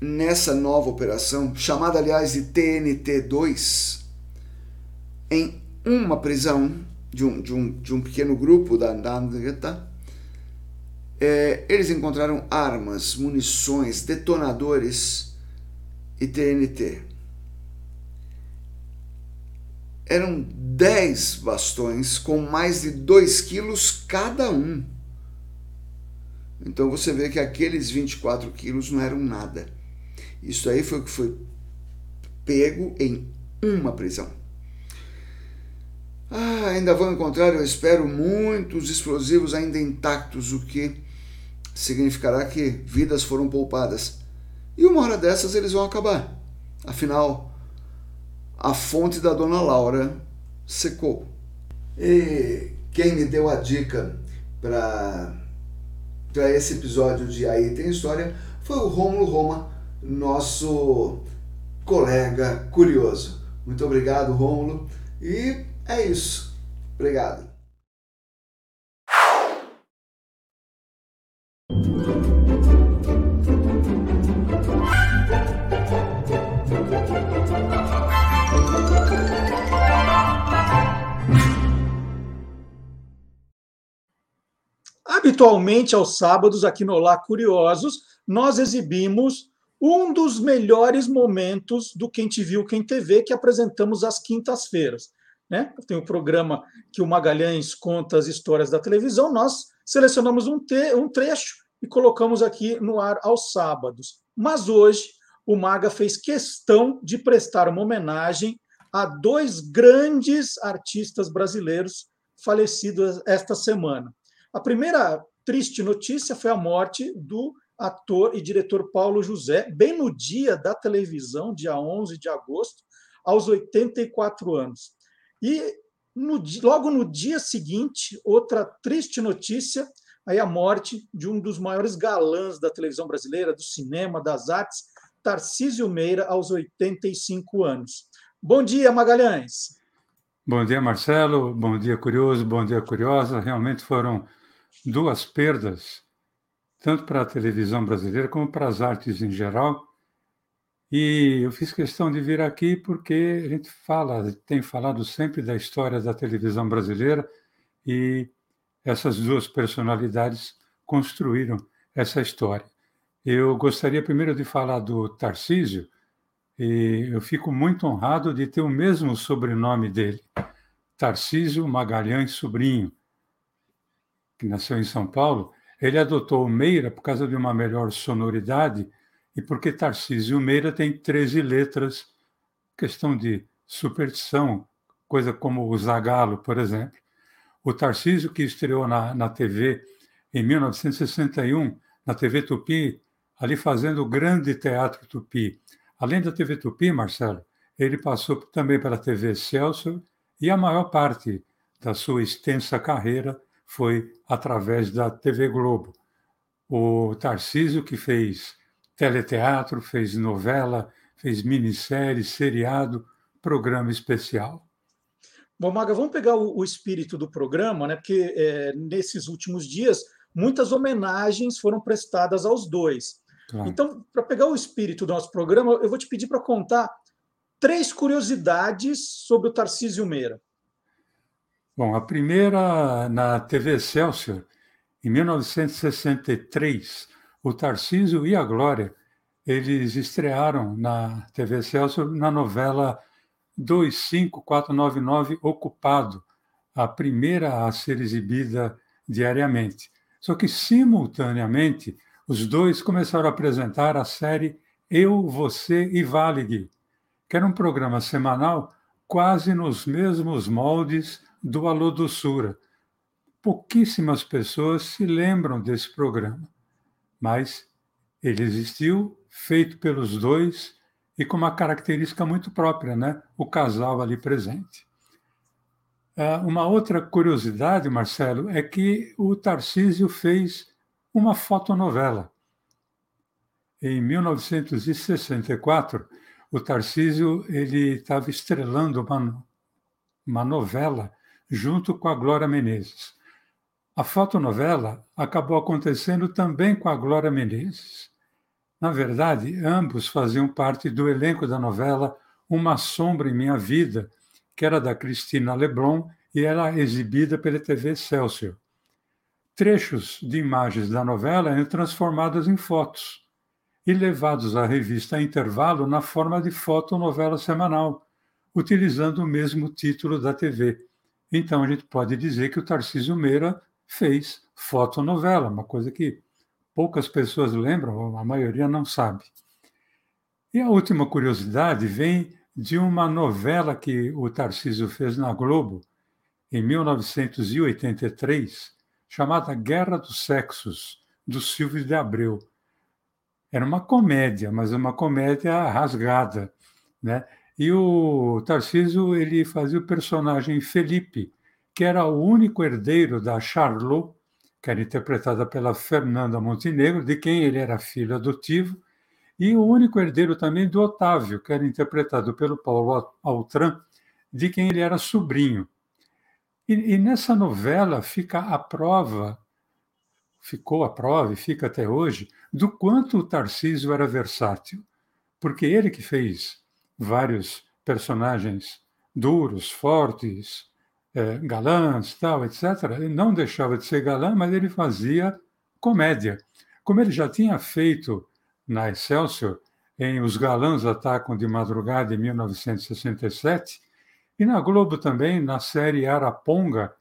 Nessa nova operação, chamada aliás de TNT-2, em uma prisão de um, de um, de um pequeno grupo da Andandeta, é, eles encontraram armas, munições, detonadores e TNT. Eram 10 bastões com mais de 2 quilos cada um. Então você vê que aqueles 24 quilos não eram nada. Isso aí foi o que foi pego em uma prisão. Ah, ainda vão encontrar, eu espero, muitos explosivos ainda intactos, o que significará que vidas foram poupadas. E uma hora dessas eles vão acabar. Afinal, a fonte da dona Laura secou. E quem me deu a dica para esse episódio de Aí Tem História foi o Rômulo Roma, nosso colega curioso. Muito obrigado, Rômulo. E é isso. Obrigado. Habitualmente, aos sábados, aqui no Olá Curiosos, nós exibimos um dos melhores momentos do Quem Te Viu, Quem TV, que apresentamos às quintas-feiras. Né? Tem o um programa que o Magalhães conta as histórias da televisão, nós selecionamos um, te um trecho e colocamos aqui no ar aos sábados. Mas hoje o Maga fez questão de prestar uma homenagem a dois grandes artistas brasileiros falecidos esta semana. A primeira triste notícia foi a morte do ator e diretor Paulo José, bem no dia da televisão, dia 11 de agosto, aos 84 anos. E no, logo no dia seguinte, outra triste notícia, aí a morte de um dos maiores galãs da televisão brasileira, do cinema, das artes, Tarcísio Meira, aos 85 anos. Bom dia, Magalhães. Bom dia, Marcelo. Bom dia, Curioso. Bom dia, Curiosa. Realmente foram duas perdas, tanto para a televisão brasileira como para as artes em geral. E eu fiz questão de vir aqui porque a gente fala, tem falado sempre da história da televisão brasileira e essas duas personalidades construíram essa história. Eu gostaria primeiro de falar do Tarcísio, e eu fico muito honrado de ter o mesmo sobrenome dele, Tarcísio Magalhães Sobrinho que nasceu em São Paulo, ele adotou o Meira por causa de uma melhor sonoridade e porque Tarcísio Meira tem 13 letras, questão de superstição, coisa como o Zagalo, por exemplo. O Tarcísio, que estreou na, na TV em 1961, na TV Tupi, ali fazendo o grande teatro Tupi. Além da TV Tupi, Marcelo, ele passou também pela TV Celso e a maior parte da sua extensa carreira foi através da TV Globo. O Tarcísio, que fez teleteatro, fez novela, fez minissérie, seriado, programa especial. Bom, Maga, vamos pegar o, o espírito do programa, né? porque é, nesses últimos dias muitas homenagens foram prestadas aos dois. Claro. Então, para pegar o espírito do nosso programa, eu vou te pedir para contar três curiosidades sobre o Tarcísio Meira. Bom, a primeira na TV Excelsior, em 1963, o Tarcísio e a Glória, eles estrearam na TV Excelsior na novela 25499 Ocupado, a primeira a ser exibida diariamente. Só que, simultaneamente, os dois começaram a apresentar a série Eu, Você e Valig, que era um programa semanal quase nos mesmos moldes do Alô Doçura. Pouquíssimas pessoas se lembram desse programa, mas ele existiu, feito pelos dois e com uma característica muito própria, né? o casal ali presente. Ah, uma outra curiosidade, Marcelo, é que o Tarcísio fez uma fotonovela. Em 1964, o Tarcísio ele estava estrelando uma, uma novela junto com a Glória Menezes. A fotonovela acabou acontecendo também com a Glória Menezes. Na verdade, ambos faziam parte do elenco da novela Uma Sombra em Minha Vida, que era da Cristina Leblon e era exibida pela TV Excelsior. Trechos de imagens da novela eram transformados em fotos e levados à revista Intervalo na forma de fotonovela semanal, utilizando o mesmo título da TV. Então a gente pode dizer que o Tarcísio Meira fez fotonovela, uma coisa que poucas pessoas lembram, a maioria não sabe. E a última curiosidade vem de uma novela que o Tarcísio fez na Globo em 1983, chamada Guerra dos Sexos, do Silvio de Abreu. Era uma comédia, mas uma comédia rasgada, né? E o Tarcísio ele fazia o personagem Felipe, que era o único herdeiro da Charlot, que era interpretada pela Fernanda Montenegro, de quem ele era filho adotivo, e o único herdeiro também do Otávio, que era interpretado pelo Paulo Altran, de quem ele era sobrinho. E, e nessa novela fica a prova, ficou a prova e fica até hoje, do quanto o Tarcísio era versátil, porque ele que fez vários personagens duros, fortes, é, galãs, tal, etc. Ele não deixava de ser galã, mas ele fazia comédia. Como ele já tinha feito na Excelsior, em Os Galãs Atacam de Madrugada, em 1967, e na Globo também, na série Araponga,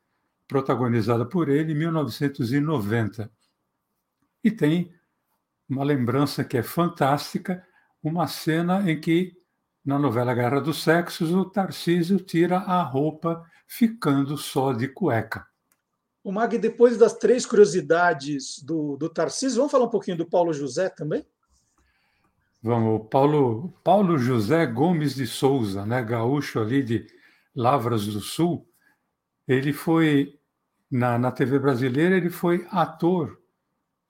protagonizada por ele, em 1990. E tem uma lembrança que é fantástica, uma cena em que, na novela Guerra dos Sexos, o Tarcísio tira a roupa ficando só de cueca. O Mag, depois das três curiosidades do, do Tarcísio, vamos falar um pouquinho do Paulo José também? Vamos, Paulo, Paulo José Gomes de Souza, né, gaúcho ali de Lavras do Sul, ele foi, na, na TV brasileira, ele foi ator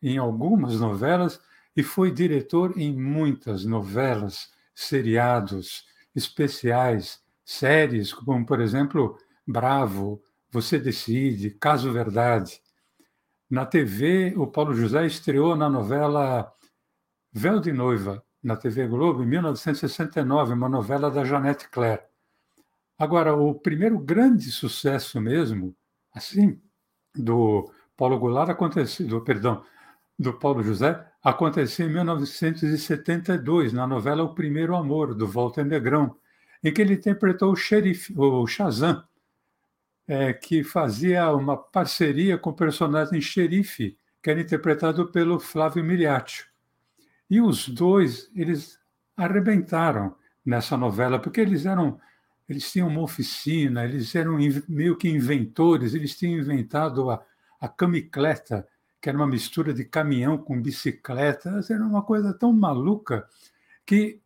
em algumas novelas e foi diretor em muitas novelas, seriados, especiais, séries, como, por exemplo, Bravo, Você Decide, Caso Verdade. Na TV, o Paulo José estreou na novela Véu de Noiva, na TV Globo, em 1969, uma novela da Janete Claire. Agora, o primeiro grande sucesso mesmo, assim, do Paulo Goulart aconteceu, perdão, do Paulo José, aconteceu em 1972, na novela O Primeiro Amor, do Walter Negrão, em que ele interpretou o xerife, o Shazam, é, que fazia uma parceria com o personagem xerife, que era interpretado pelo Flávio Miliaccio. E os dois, eles arrebentaram nessa novela, porque eles eram eles tinham uma oficina, eles eram meio que inventores, eles tinham inventado a, a camicleta, que era uma mistura de caminhão com bicicleta, era uma coisa tão maluca que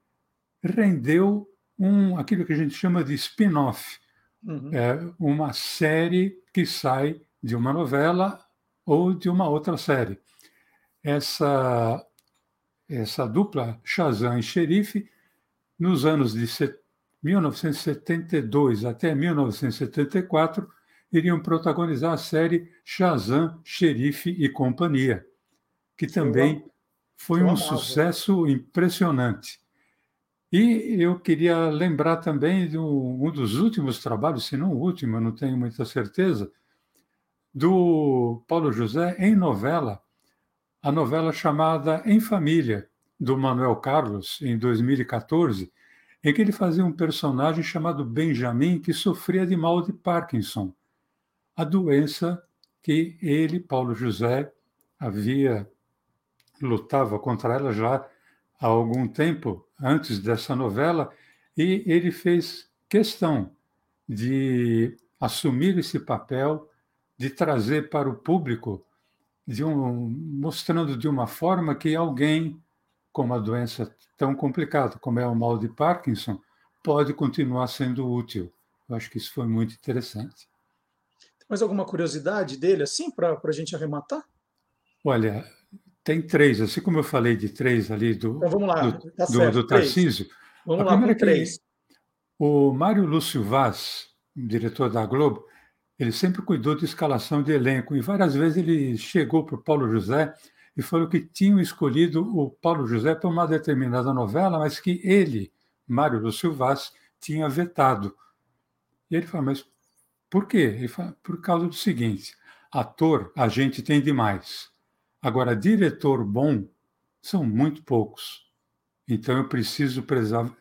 rendeu um, aquilo que a gente chama de spin-off, uhum. é, uma série que sai de uma novela ou de uma outra série. Essa, essa dupla, Shazam e Xerife, nos anos de 1972 até 1974, iriam protagonizar a série Shazam, Xerife e Companhia, que também foi um sucesso impressionante. E eu queria lembrar também de um, dos últimos trabalhos, se não o último, eu não tenho muita certeza, do Paulo José em novela, a novela chamada Em Família, do Manuel Carlos, em 2014, em que ele fazia um personagem chamado Benjamin que sofria de mal de Parkinson, a doença que ele, Paulo José, havia lutava contra ela já há algum tempo antes dessa novela e ele fez questão de assumir esse papel, de trazer para o público, de um, mostrando de uma forma que alguém com uma doença tão complicada como é o mal de Parkinson pode continuar sendo útil. Eu acho que isso foi muito interessante. Mais alguma curiosidade dele, assim, para a gente arrematar? Olha, tem três, assim como eu falei de três ali do, então, vamos lá. do, tá do, do Tarcísio. Vamos lá com é três. O Mário Lúcio Vaz, diretor da Globo, ele sempre cuidou de escalação de elenco e várias vezes ele chegou para o Paulo José e falou que tinham escolhido o Paulo José para uma determinada novela, mas que ele, Mário Lúcio Vaz, tinha vetado. E ele falou, mas por quê? Por causa do seguinte, ator a gente tem demais. Agora, diretor bom são muito poucos. Então eu preciso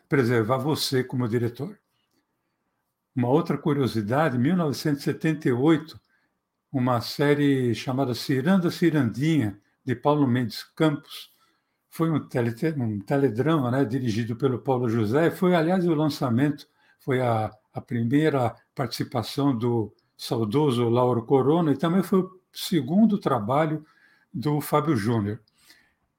preservar você como diretor. Uma outra curiosidade, em 1978, uma série chamada Ciranda Cirandinha, de Paulo Mendes Campos. Foi um, tele, um teledrama né, dirigido pelo Paulo José. Foi, aliás, o lançamento, foi a, a primeira participação do saudoso Lauro Corona e também foi o segundo trabalho do Fábio Júnior.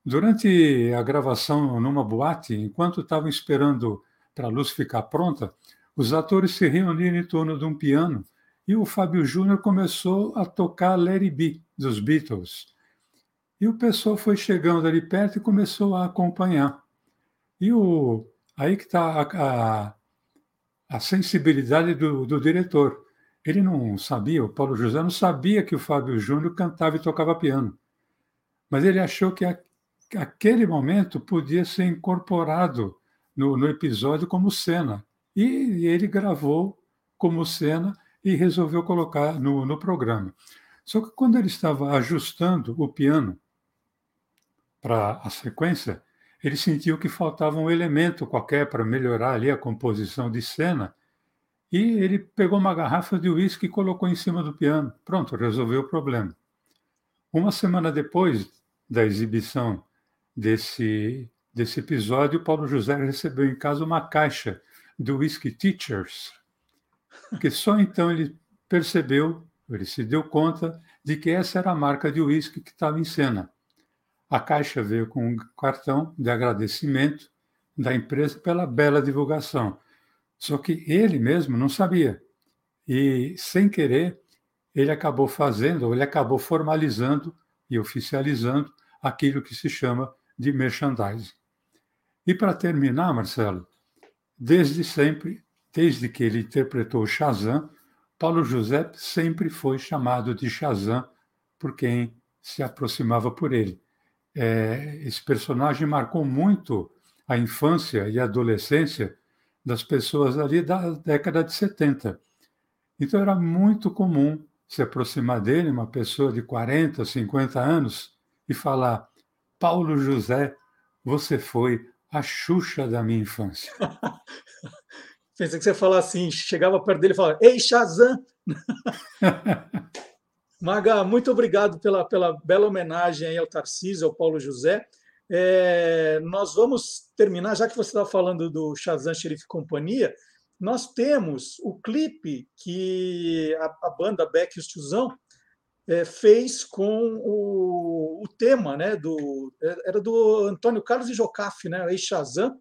Durante a gravação numa boate, enquanto estavam esperando para a luz ficar pronta, os atores se reuniram em torno de um piano e o Fábio Júnior começou a tocar Larry B, dos Beatles. E o pessoal foi chegando ali perto e começou a acompanhar. E o, aí que está a, a, a, sensibilidade do, do diretor. Ele não sabia, o Paulo José não sabia que o Fábio Júnior cantava e tocava piano. Mas ele achou que a, aquele momento podia ser incorporado no, no episódio como cena. E, e, ele gravou como cena e resolveu colocar no, no programa. Só que quando ele estava ajustando o piano, para a sequência, ele sentiu que faltava um elemento qualquer para melhorar ali a composição de cena. E ele pegou uma garrafa de uísque e colocou em cima do piano. Pronto, resolveu o problema. Uma semana depois da exibição desse, desse episódio, Paulo José recebeu em casa uma caixa do Whisky Teachers, que só então ele percebeu, ele se deu conta de que essa era a marca de uísque que estava em cena. A caixa veio com um cartão de agradecimento da empresa pela bela divulgação. Só que ele mesmo não sabia. E, sem querer, ele acabou fazendo, ou ele acabou formalizando e oficializando aquilo que se chama de merchandising. E para terminar, Marcelo, desde sempre, desde que ele interpretou Shazam, Paulo José sempre foi chamado de Shazam por quem se aproximava por ele é, esse personagem marcou muito a infância e a adolescência das pessoas ali da década de 70. Então era muito comum se aproximar dele, uma pessoa de 40, 50 anos, e falar: Paulo José, você foi a Xuxa da minha infância. Pensei que você falar assim, chegava perto dele e falava: Ei, Shazam! Maga, muito obrigado pela, pela bela homenagem ao Tarcísio, ao Paulo José. É, nós vamos terminar, já que você está falando do Shazam Xerife Companhia, nós temos o clipe que a, a banda Beck e o Tiozão é, fez com o, o, tema, né, do, era do Antônio Carlos e Jocafe, né, o Shazam.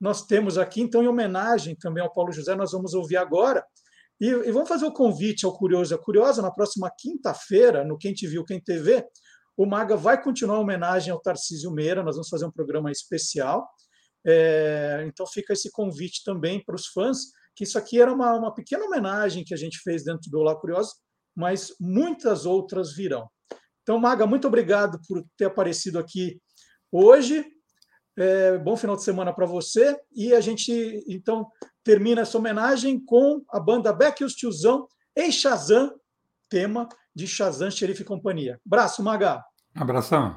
Nós temos aqui, então, em homenagem também ao Paulo José, nós vamos ouvir agora e, e vamos fazer o convite ao Curioso e a Curiosa na próxima quinta-feira, no Quem Te Viu, Quem TV. O Maga vai continuar a homenagem ao Tarcísio Meira, nós vamos fazer um programa especial. É, então fica esse convite também para os fãs, que isso aqui era uma, uma pequena homenagem que a gente fez dentro do Olá Curioso, mas muitas outras virão. Então, Maga, muito obrigado por ter aparecido aqui hoje. É, bom final de semana para você. E a gente, então, termina essa homenagem com a banda Beck e os Tiozão em Shazam, tema de Shazam, Xerife e Companhia. Abraço, Maga. Abração.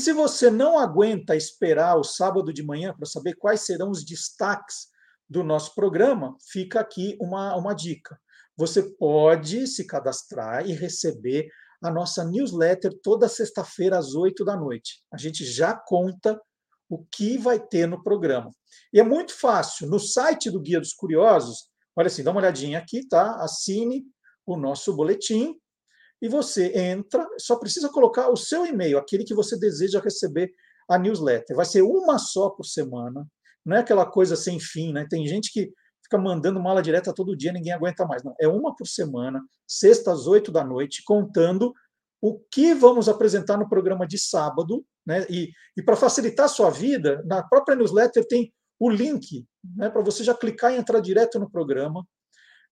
Se você não aguenta esperar o sábado de manhã para saber quais serão os destaques do nosso programa, fica aqui uma, uma dica. Você pode se cadastrar e receber a nossa newsletter toda sexta-feira às oito da noite. A gente já conta o que vai ter no programa. E é muito fácil. No site do Guia dos Curiosos, olha assim, dá uma olhadinha aqui, tá? Assine o nosso boletim e você entra, só precisa colocar o seu e-mail, aquele que você deseja receber a newsletter. Vai ser uma só por semana, não é aquela coisa sem fim, né? Tem gente que fica mandando mala direta todo dia, ninguém aguenta mais. Não, é uma por semana, sexta às oito da noite, contando o que vamos apresentar no programa de sábado, né? E, e para facilitar a sua vida, na própria newsletter tem o link, né? Para você já clicar e entrar direto no programa.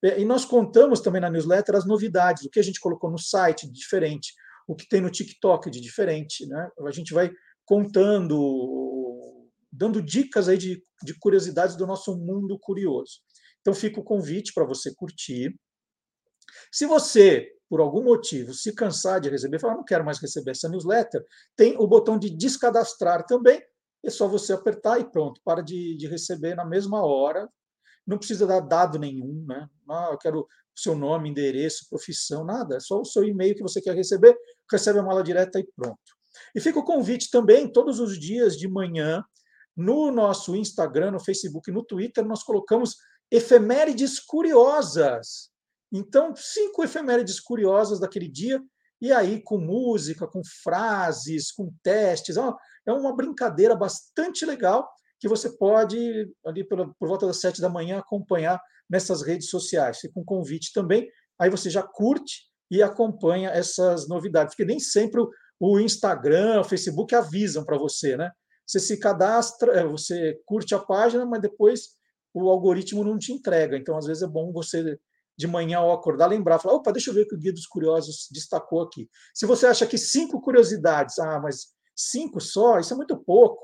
É, e nós contamos também na newsletter as novidades, o que a gente colocou no site de diferente, o que tem no TikTok de diferente. Né? A gente vai contando dando dicas aí de, de curiosidades do nosso mundo curioso. Então fica o convite para você curtir. Se você, por algum motivo, se cansar de receber, falar, não quero mais receber essa newsletter, tem o botão de descadastrar também. É só você apertar e pronto, para de, de receber na mesma hora. Não precisa dar dado nenhum, né? Ah, eu quero seu nome, endereço, profissão, nada. É só o seu e-mail que você quer receber, recebe a mala direta e pronto. E fica o convite também, todos os dias de manhã, no nosso Instagram, no Facebook, no Twitter, nós colocamos efemérides curiosas. Então, cinco efemérides curiosas daquele dia, e aí com música, com frases, com testes. É uma brincadeira bastante legal que você pode, ali por, volta das sete da manhã, acompanhar nessas redes sociais. Fica um convite também, aí você já curte e acompanha essas novidades, porque nem sempre o Instagram, o Facebook avisam para você, né? Você se cadastra, é, você curte a página, mas depois o algoritmo não te entrega. Então, às vezes, é bom você, de manhã, ao acordar, lembrar, falar, opa, deixa eu ver o que o Guia dos Curiosos destacou aqui. Se você acha que cinco curiosidades, ah, mas cinco só, isso é muito pouco,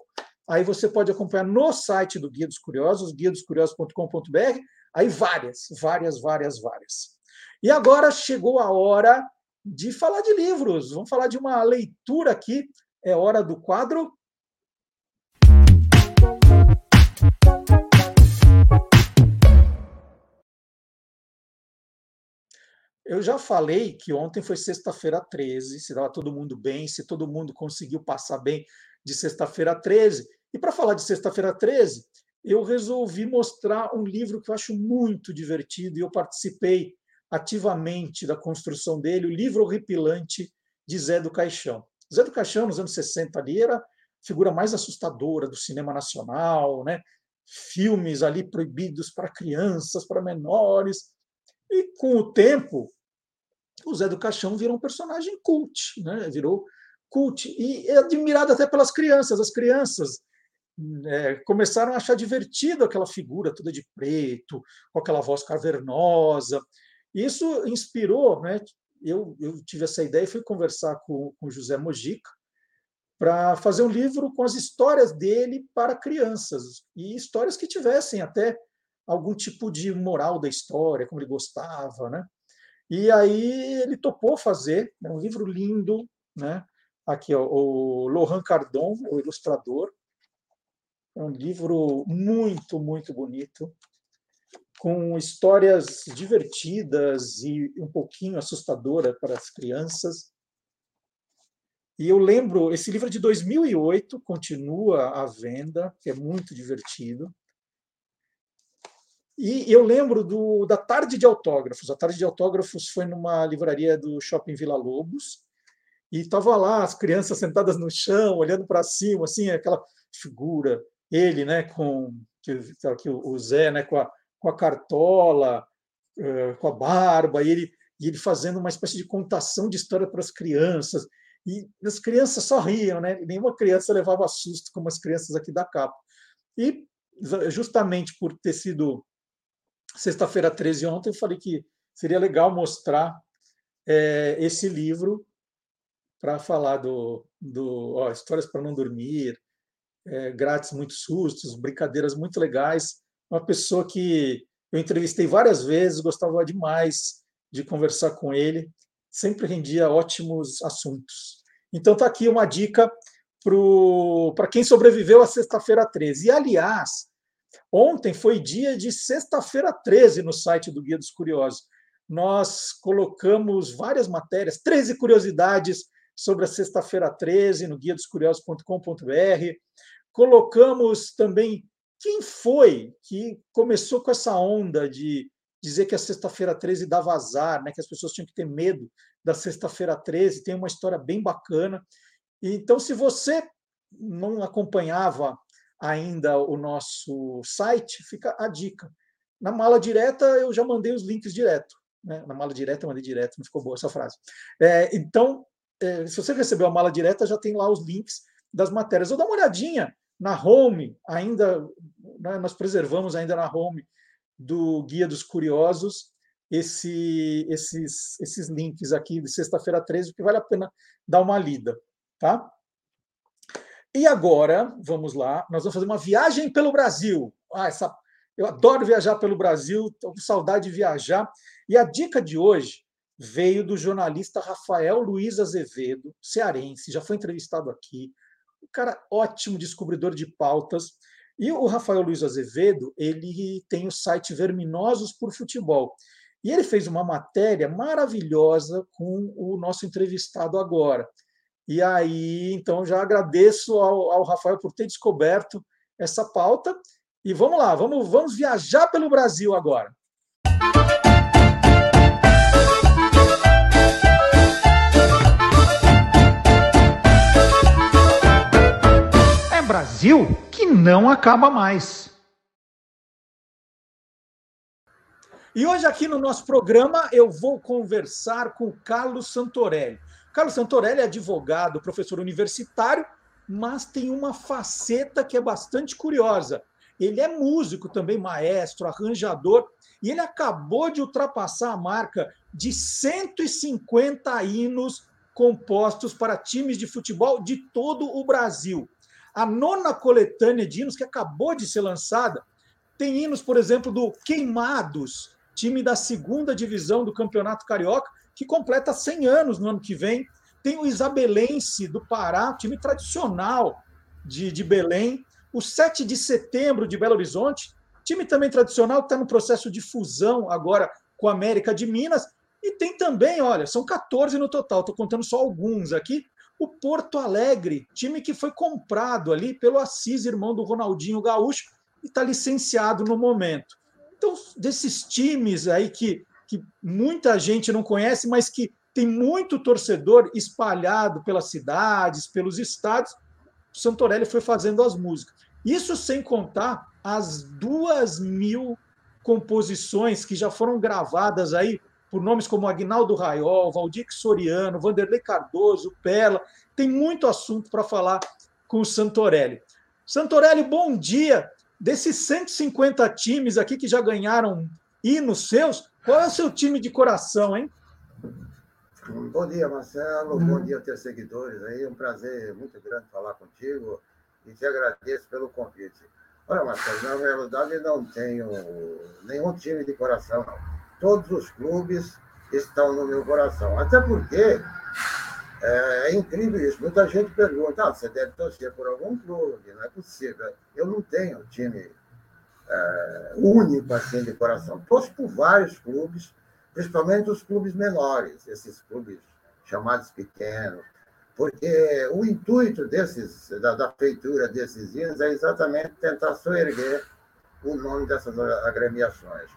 aí você pode acompanhar no site do Guia dos Curiosos, guiadoscuriosos.com.br, aí várias, várias, várias, várias. E agora chegou a hora de falar de livros. Vamos falar de uma leitura aqui. É hora do quadro Eu já falei que ontem foi sexta-feira 13, se estava todo mundo bem, se todo mundo conseguiu passar bem de sexta-feira 13. E para falar de sexta-feira 13, eu resolvi mostrar um livro que eu acho muito divertido e eu participei ativamente da construção dele, o livro horripilante de Zé do Caixão. Zé do Caixão, nos anos 60 ali, era a figura mais assustadora do cinema nacional, né? filmes ali proibidos para crianças, para menores. E com o tempo, o Zé do Caixão virou um personagem cult, né? virou cult. E admirado até pelas crianças. As crianças é, começaram a achar divertido aquela figura toda de preto, com aquela voz cavernosa. Isso inspirou, né? Eu, eu tive essa ideia e fui conversar com o José Mojica para fazer um livro com as histórias dele para crianças e histórias que tivessem até algum tipo de moral da história, como ele gostava, né? E aí ele topou fazer, é um livro lindo, né? Aqui, ó, o Lohan Cardon, o ilustrador, é um livro muito, muito bonito, com histórias divertidas e um pouquinho assustadora para as crianças. E eu lembro, esse livro é de 2008, continua à venda, que é muito divertido. E eu lembro do, da tarde de autógrafos. A tarde de autógrafos foi numa livraria do Shopping Vila Lobos. E estava lá as crianças sentadas no chão, olhando para cima, assim, aquela figura, ele, né, com que, que o Zé, né, com a, com a cartola, eh, com a barba, e ele, e ele fazendo uma espécie de contação de história para as crianças. E as crianças só riam, né? Nenhuma criança levava susto como as crianças aqui da capa. E justamente por ter sido sexta-feira 13 ontem, eu falei que seria legal mostrar é, esse livro para falar do, do ó, Histórias para Não Dormir, é, grátis, muitos sustos, brincadeiras muito legais. Uma pessoa que eu entrevistei várias vezes, gostava demais de conversar com ele, sempre rendia ótimos assuntos. Então, está aqui uma dica para quem sobreviveu à sexta-feira 13. E, aliás, Ontem foi dia de sexta-feira 13 no site do Guia dos Curiosos. Nós colocamos várias matérias, 13 curiosidades sobre a sexta-feira 13 no guia dos curiosos.com.br. Colocamos também quem foi que começou com essa onda de dizer que a sexta-feira 13 dava azar, né, que as pessoas tinham que ter medo da sexta-feira 13. Tem uma história bem bacana. Então, se você não acompanhava ainda o nosso site, fica a dica. Na mala direta, eu já mandei os links direto. Né? Na mala direta, eu mandei direto, não ficou boa essa frase. É, então, é, se você recebeu a mala direta, já tem lá os links das matérias. Ou dá uma olhadinha na home, ainda, né, nós preservamos ainda na home do Guia dos Curiosos esse, esses, esses links aqui de sexta-feira 13, que vale a pena dar uma lida. Tá? E agora, vamos lá, nós vamos fazer uma viagem pelo Brasil. Ah, essa, eu adoro viajar pelo Brasil, estou com saudade de viajar. E a dica de hoje veio do jornalista Rafael Luiz Azevedo, cearense, já foi entrevistado aqui. Um cara ótimo descobridor de pautas. E o Rafael Luiz Azevedo, ele tem o site Verminosos por Futebol. E ele fez uma matéria maravilhosa com o nosso entrevistado agora. E aí, então, já agradeço ao, ao Rafael por ter descoberto essa pauta. E vamos lá, vamos, vamos viajar pelo Brasil agora. Brasil que não acaba mais. E hoje, aqui no nosso programa, eu vou conversar com o Carlos Santorelli. Carlos Santorelli é advogado, professor universitário, mas tem uma faceta que é bastante curiosa. Ele é músico também, maestro, arranjador, e ele acabou de ultrapassar a marca de 150 hinos compostos para times de futebol de todo o Brasil. A nona coletânea de hinos, que acabou de ser lançada, tem hinos, por exemplo, do Queimados, time da segunda divisão do Campeonato Carioca, que completa 100 anos no ano que vem. Tem o Isabelense do Pará, time tradicional de, de Belém. O 7 de setembro de Belo Horizonte, time também tradicional, está no processo de fusão agora com a América de Minas. E tem também, olha, são 14 no total, estou contando só alguns aqui. O Porto Alegre, time que foi comprado ali pelo Assis, irmão do Ronaldinho Gaúcho, e está licenciado no momento. Então, desses times aí que que muita gente não conhece, mas que tem muito torcedor espalhado pelas cidades, pelos estados. O Santorelli foi fazendo as músicas. Isso sem contar as duas mil composições que já foram gravadas aí por nomes como Agnaldo Raiol, Valdir Soriano, Vanderlei Cardoso, Perla. Tem muito assunto para falar com o Santorelli. Santorelli, bom dia. Desses 150 times aqui que já ganharam hinos seus, qual é o seu time de coração, hein? Bom dia, Marcelo. Bom dia aos teus seguidores aí. Um prazer muito grande falar contigo e te agradeço pelo convite. Olha, Marcelo, na realidade não tenho nenhum time de coração, não. Todos os clubes estão no meu coração. Até porque é, é incrível isso. Muita gente pergunta: ah, você deve torcer por algum clube, não é possível. Eu não tenho time é, único assim de coração. Torço por vários clubes, principalmente os clubes menores, esses clubes chamados pequenos, porque o intuito desses, da, da feitura desses hinos é exatamente tentar soerguer o nome dessas agremiações.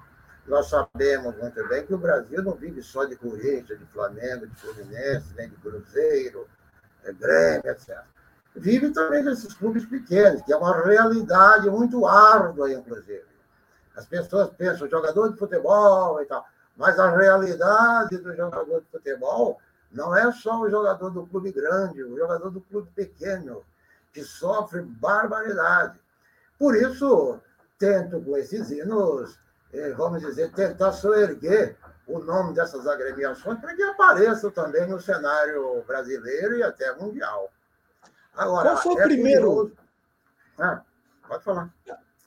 Nós sabemos muito bem que o Brasil não vive só de Corinthians, de Flamengo, de Fluminense, nem de Cruzeiro, é, Grêmio, etc vive também desses clubes pequenos, que é uma realidade muito árdua, inclusive. As pessoas pensam jogador de futebol e tal, mas a realidade do jogador de futebol não é só o jogador do clube grande, o jogador do clube pequeno, que sofre barbaridade. Por isso, tento com esses hinos, vamos dizer, tentar soerguer o nome dessas agremiações para que apareçam também no cenário brasileiro e até mundial. Agora, qual foi o é primeiro? Ah, pode falar.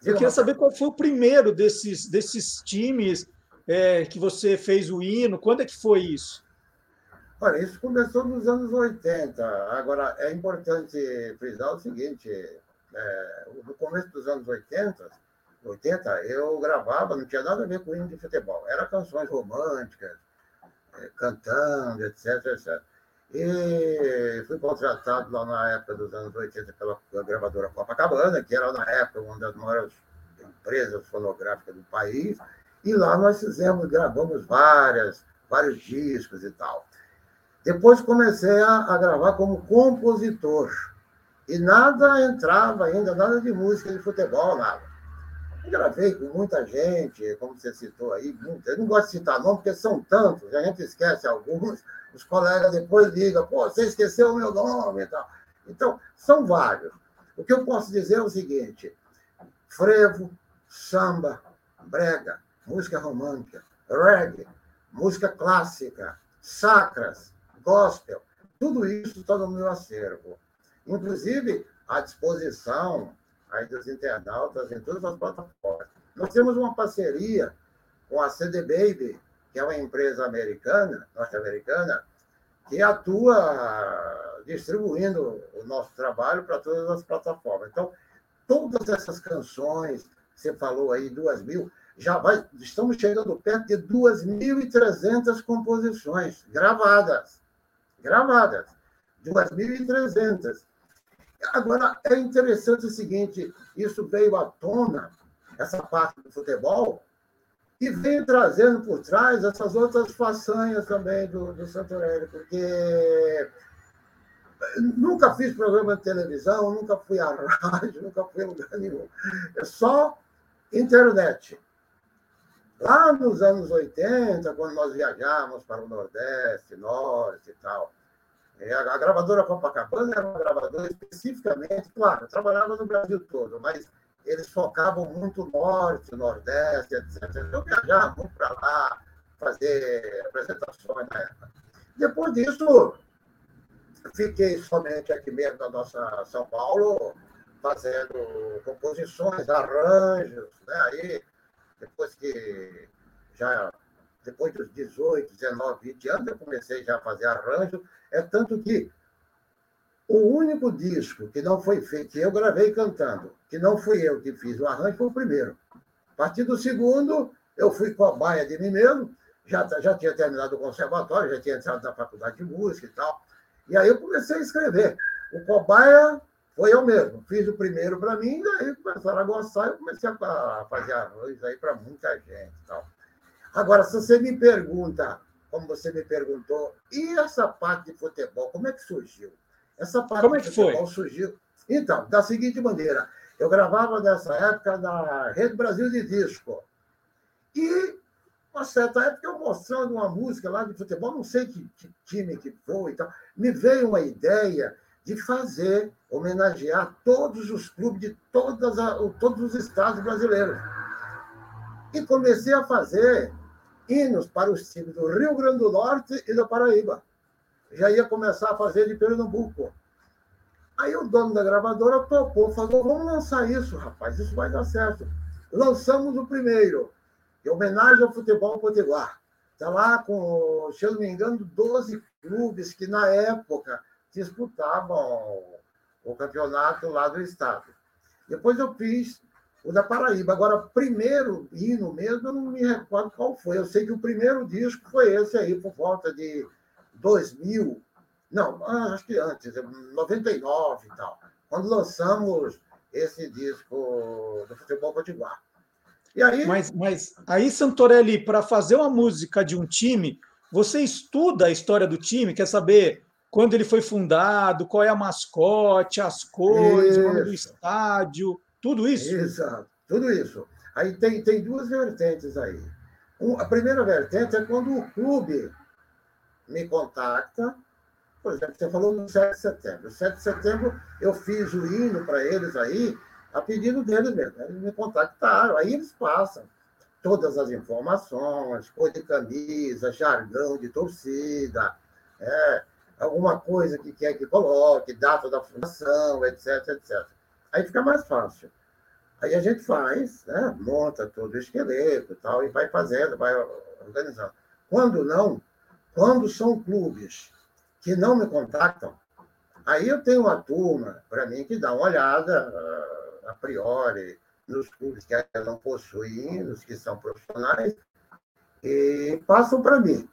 Eu queria saber qual foi o primeiro desses, desses times é, que você fez o hino. Quando é que foi isso? Olha, isso começou nos anos 80. Agora, é importante frisar o seguinte: é, no começo dos anos 80, 80, eu gravava, não tinha nada a ver com hino de futebol. Era canções românticas, é, cantando, etc, etc. E fui contratado lá na época dos anos 80 pela gravadora Copacabana, que era na época uma das maiores empresas fonográficas do país. E lá nós fizemos, gravamos várias, vários discos e tal. Depois comecei a, a gravar como compositor. E nada entrava ainda, nada de música de futebol, nada. Gravei com muita gente, como você citou aí, muita. Eu não gosto de citar nome, porque são tantos, a gente esquece alguns os colegas depois ligam, pô, você esqueceu o meu nome e tal. Então, são vários. O que eu posso dizer é o seguinte: frevo, samba, brega, música romântica, reggae, música clássica, sacras, gospel, tudo isso está no meu acervo. Inclusive, à disposição aí dos internautas em todas as plataformas. Nós temos uma parceria com a CD Baby, que é uma empresa americana, norte-americana, que atua distribuindo o nosso trabalho para todas as plataformas. Então, todas essas canções, você falou aí, duas mil, já vai, estamos chegando perto de 2.300 composições gravadas. Gravadas. 2.300. Agora, é interessante o seguinte: isso veio à tona, essa parte do futebol, e vem trazendo por trás essas outras façanhas também do, do Santorelli, porque nunca fiz programa de televisão, nunca fui à rádio, nunca fui a lugar nenhum. É só internet. Lá nos anos 80, quando nós viajávamos para o Nordeste, Norte e tal, é, a gravadora Copacabana era uma gravadora especificamente, claro, trabalhava no Brasil todo, mas eles focavam muito no norte, nordeste, etc. Eu viajava muito para lá, fazer apresentações na época. Depois disso, fiquei somente aqui mesmo na nossa São Paulo, fazendo composições, arranjos, né? Aí, depois que já depois dos 18, 19, 20 anos, eu comecei já a fazer arranjo. É tanto que o único disco que não foi feito, que eu gravei cantando, que não fui eu que fiz o arranjo, foi o primeiro. A partir do segundo, eu fui cobaia de mim mesmo, já, já tinha terminado o conservatório, já tinha entrado na faculdade de música e tal. E aí eu comecei a escrever. O cobaia foi eu mesmo. Fiz o primeiro para mim, daí começaram a gostar, eu comecei a fazer arranjos aí para muita gente e tal. Agora, se você me pergunta, como você me perguntou, e essa parte de futebol, como é que surgiu? Essa parte Como é que foi? surgiu. Então, da seguinte maneira, eu gravava nessa época na Rede Brasil de Disco. E, uma certa época, eu mostrando uma música lá de futebol, não sei que, que time que foi e tal, me veio uma ideia de fazer, homenagear todos os clubes de todas a, todos os estados brasileiros. E comecei a fazer hinos para os times do Rio Grande do Norte e da Paraíba já ia começar a fazer de Pernambuco. Aí o dono da gravadora topou, falou: vamos lançar isso, rapaz, isso vai dar certo. Lançamos o primeiro, em homenagem ao futebol potiguar. Está lá com, se eu não me engano, 12 clubes que na época disputavam o campeonato lá do estado. Depois eu fiz o da Paraíba. Agora, primeiro hino mesmo, eu não me recordo qual foi. Eu sei que o primeiro disco foi esse aí, por volta de 2000, não, ah, acho que antes, 99 e tal, quando lançamos esse disco do Futebol Potiguar. E aí... Mas, mas aí, Santorelli, para fazer uma música de um time, você estuda a história do time, quer saber quando ele foi fundado, qual é a mascote, as cores, o nome do estádio, tudo isso? Exato, tudo isso. Aí tem, tem duas vertentes aí. Um, a primeira vertente é quando o clube me contacta. Por exemplo, você falou no 7 de setembro. No 7 de setembro, eu fiz o hino para eles aí, a pedido deles mesmo. Eles me contactaram, aí eles passam todas as informações, cor de camisa, jargão de torcida, é, alguma coisa que quer que coloque, data da fundação, etc, etc. Aí fica mais fácil. Aí a gente faz, né, monta todo o esqueleto e tal, e vai fazendo, vai organizando. Quando não, quando são clubes que não me contactam, aí eu tenho uma turma, para mim, que dá uma olhada uh, a priori nos clubes que não possuem, nos que são profissionais, e passam para mim.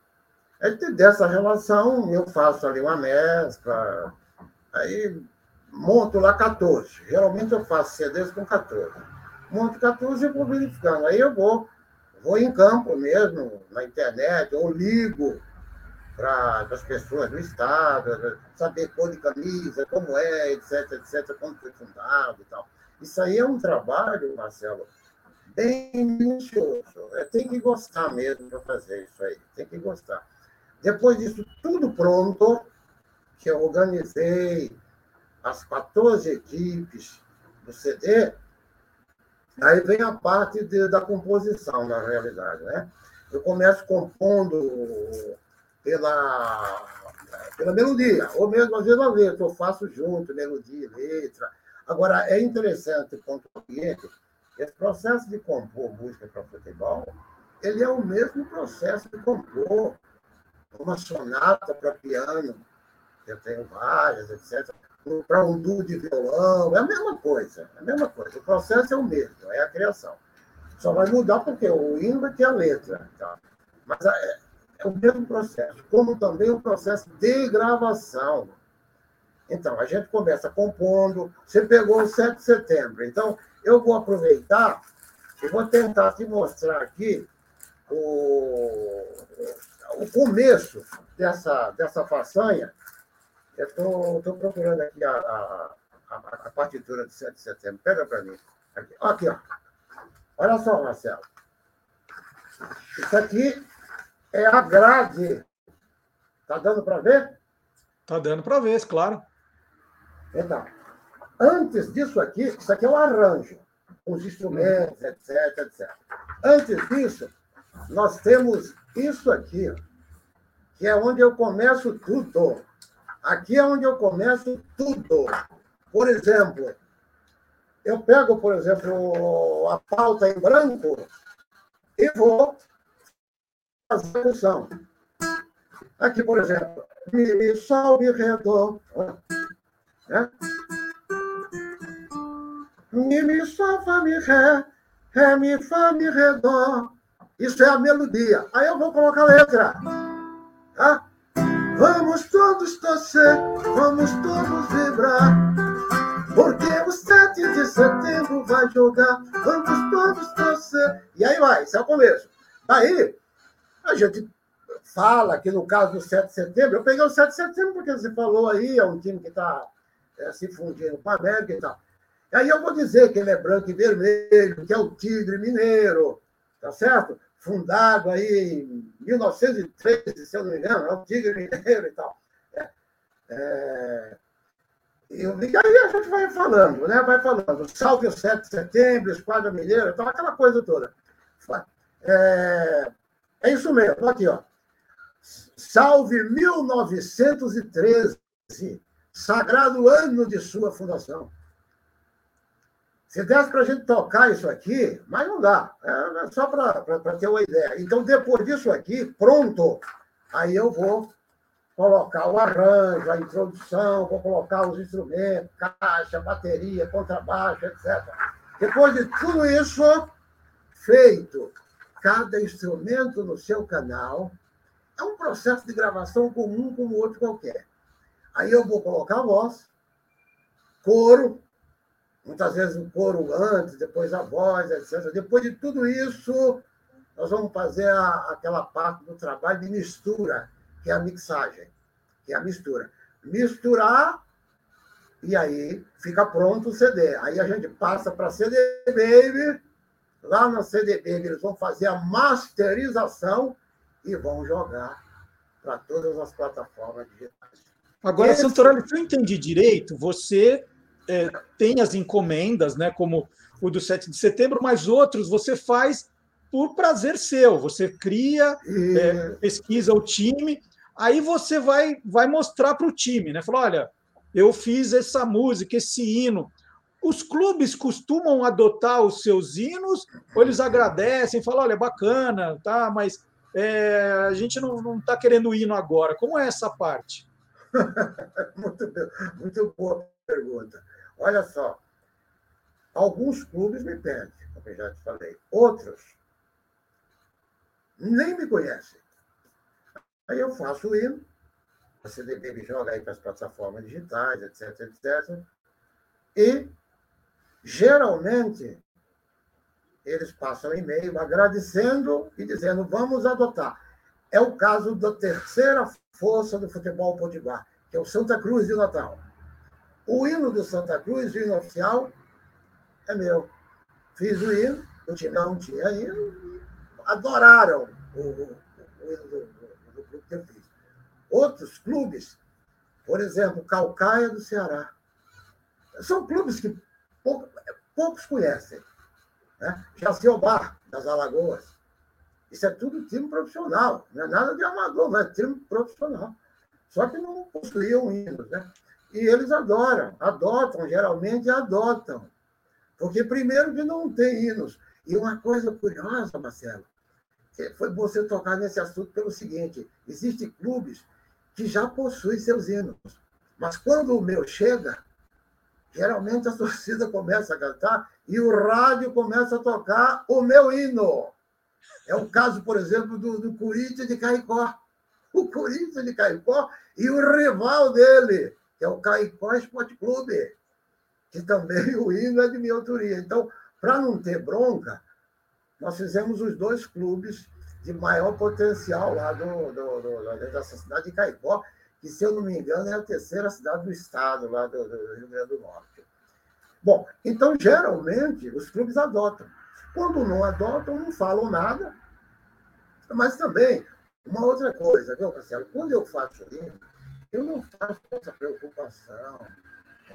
É dessa relação, eu faço ali uma mescla, aí monto lá 14. Geralmente eu faço CDs com 14. Monto 14 e vou verificando. Aí eu vou, vou em campo mesmo, na internet, ou ligo para as pessoas do Estado, saber cor de camisa, como é, etc, etc, como foi fundado e tal. Isso aí é um trabalho, Marcelo, bem minucioso. É, tem que gostar mesmo para fazer isso aí, tem que gostar. Depois disso tudo pronto, que eu organizei as 14 equipes do CD, aí vem a parte de, da composição, na realidade. Né? Eu começo compondo pela, pela melodia, ou mesmo às vezes a letra, eu faço junto, melodia letra. Agora, é interessante pontuar seguinte, esse processo de compor música para futebol, ele é o mesmo processo de compor uma sonata para piano, eu tenho várias, etc., para um duo de violão, é a mesma coisa, é a mesma coisa. O processo é o mesmo, é a criação. Só vai mudar porque o hino vai ter a letra. Tá? Mas é, é o mesmo processo, como também o processo de gravação. Então, a gente começa compondo. Você pegou o 7 de setembro. Então, eu vou aproveitar e vou tentar te mostrar aqui o, o começo dessa, dessa façanha. Eu estou procurando aqui a, a, a, a, partitura de 7 de setembro. Pega para mim. Aqui, aqui, ó. Olha só, Marcelo. Isso aqui é a grade. Está dando para ver? Está dando para ver, claro. Então, antes disso aqui, isso aqui é o arranjo, os instrumentos, etc, etc. Antes disso, nós temos isso aqui, que é onde eu começo tudo. Aqui é onde eu começo tudo. Por exemplo, eu pego, por exemplo, a pauta em branco e vou fazer a função. Aqui, por exemplo, mi, mi, sol, mi, ré, dó. Né? Mi, mi, sol, fá, mi, ré, ré, mi, fá, mi, ré, dó. Isso é a melodia. Aí eu vou colocar a letra. Tá? Vamos todos torcer, vamos todos vibrar. Porque o 7 de setembro vai jogar. Vamos todos torcer. E aí vai, isso é o começo. Aí, a gente fala que no caso do 7 de setembro, eu peguei o 7 de setembro porque você falou aí, é um time que está é, se fundindo com a América e tal. Aí eu vou dizer que ele é branco e vermelho, que é o Tigre Mineiro, tá certo? Fundado aí em 1913, se eu não me engano, é o Tigre Mineiro e tal. É, é, e aí a gente vai falando, né? Vai falando. Salve o 7 de setembro, Esquadra Mineira, tal, aquela coisa toda. É, é isso mesmo, aqui, ó. Salve 1913, sagrado ano de sua fundação. Se desse para a gente tocar isso aqui, mas não dá, é só para ter uma ideia. Então, depois disso aqui, pronto, aí eu vou colocar o arranjo, a introdução, vou colocar os instrumentos, caixa, bateria, contrabaixo, etc. Depois de tudo isso feito, cada instrumento no seu canal. É um processo de gravação comum como outro qualquer. Aí eu vou colocar a voz, coro, muitas vezes o coro antes, depois a voz, etc. Depois de tudo isso, nós vamos fazer a, aquela parte do trabalho de mistura, que é a mixagem, que é a mistura. Misturar e aí fica pronto o CD. Aí a gente passa para CD Baby, Lá na CDB, eles vão fazer a masterização e vão jogar para todas as plataformas digitais. Agora, Esse... Santorelli, se eu entendi direito, você é, tem as encomendas, né, como o do 7 de setembro, mas outros você faz por prazer seu. Você cria, e... é, pesquisa o time, aí você vai, vai mostrar para o time, né? Fala, olha, eu fiz essa música, esse hino os clubes costumam adotar os seus hinos ou eles agradecem, falam, olha, bacana, tá, mas é, a gente não está querendo hino agora. Como é essa parte? muito, muito boa pergunta. Olha só, alguns clubes me pedem, como eu já te falei, outros nem me conhecem. Aí eu faço o hino, a CDB me joga aí para as plataformas digitais, etc, etc. E Geralmente, eles passam e-mail agradecendo e dizendo vamos adotar. É o caso da terceira força do futebol potiguar, que é o Santa Cruz de Natal. O hino do Santa Cruz, o hino oficial, é meu. Fiz o hino, o time não tinha hino, adoraram o, o, o hino do, do, do clube que eu fiz. Outros clubes, por exemplo, Calcaia do Ceará, são clubes que poucos conhecem. Né? Bar das Alagoas. Isso é tudo time profissional, não é nada de amador, não é time profissional. Só que não possuíam hinos. Né? E eles adoram, adotam, geralmente adotam. Porque, primeiro, que não tem hinos. E uma coisa curiosa, Marcelo, foi você tocar nesse assunto pelo seguinte: existem clubes que já possuem seus hinos, mas quando o meu chega, geralmente a torcida começa a cantar e o rádio começa a tocar o meu hino. É o caso, por exemplo, do, do Corinthians de Caicó. O Corinthians de Caicó e o rival dele, que é o Caicó Esporte Clube, que também o hino é de minha autoria. Então, para não ter bronca, nós fizemos os dois clubes de maior potencial lá do, do, do, dessa cidade de Caicó, que, se eu não me engano, é a terceira cidade do estado, lá do, do Rio Grande do Norte. Bom, então, geralmente, os clubes adotam. Quando não adotam, não falam nada. Mas também, uma outra coisa, viu, Marcelo? Quando eu faço isso, eu não faço essa preocupação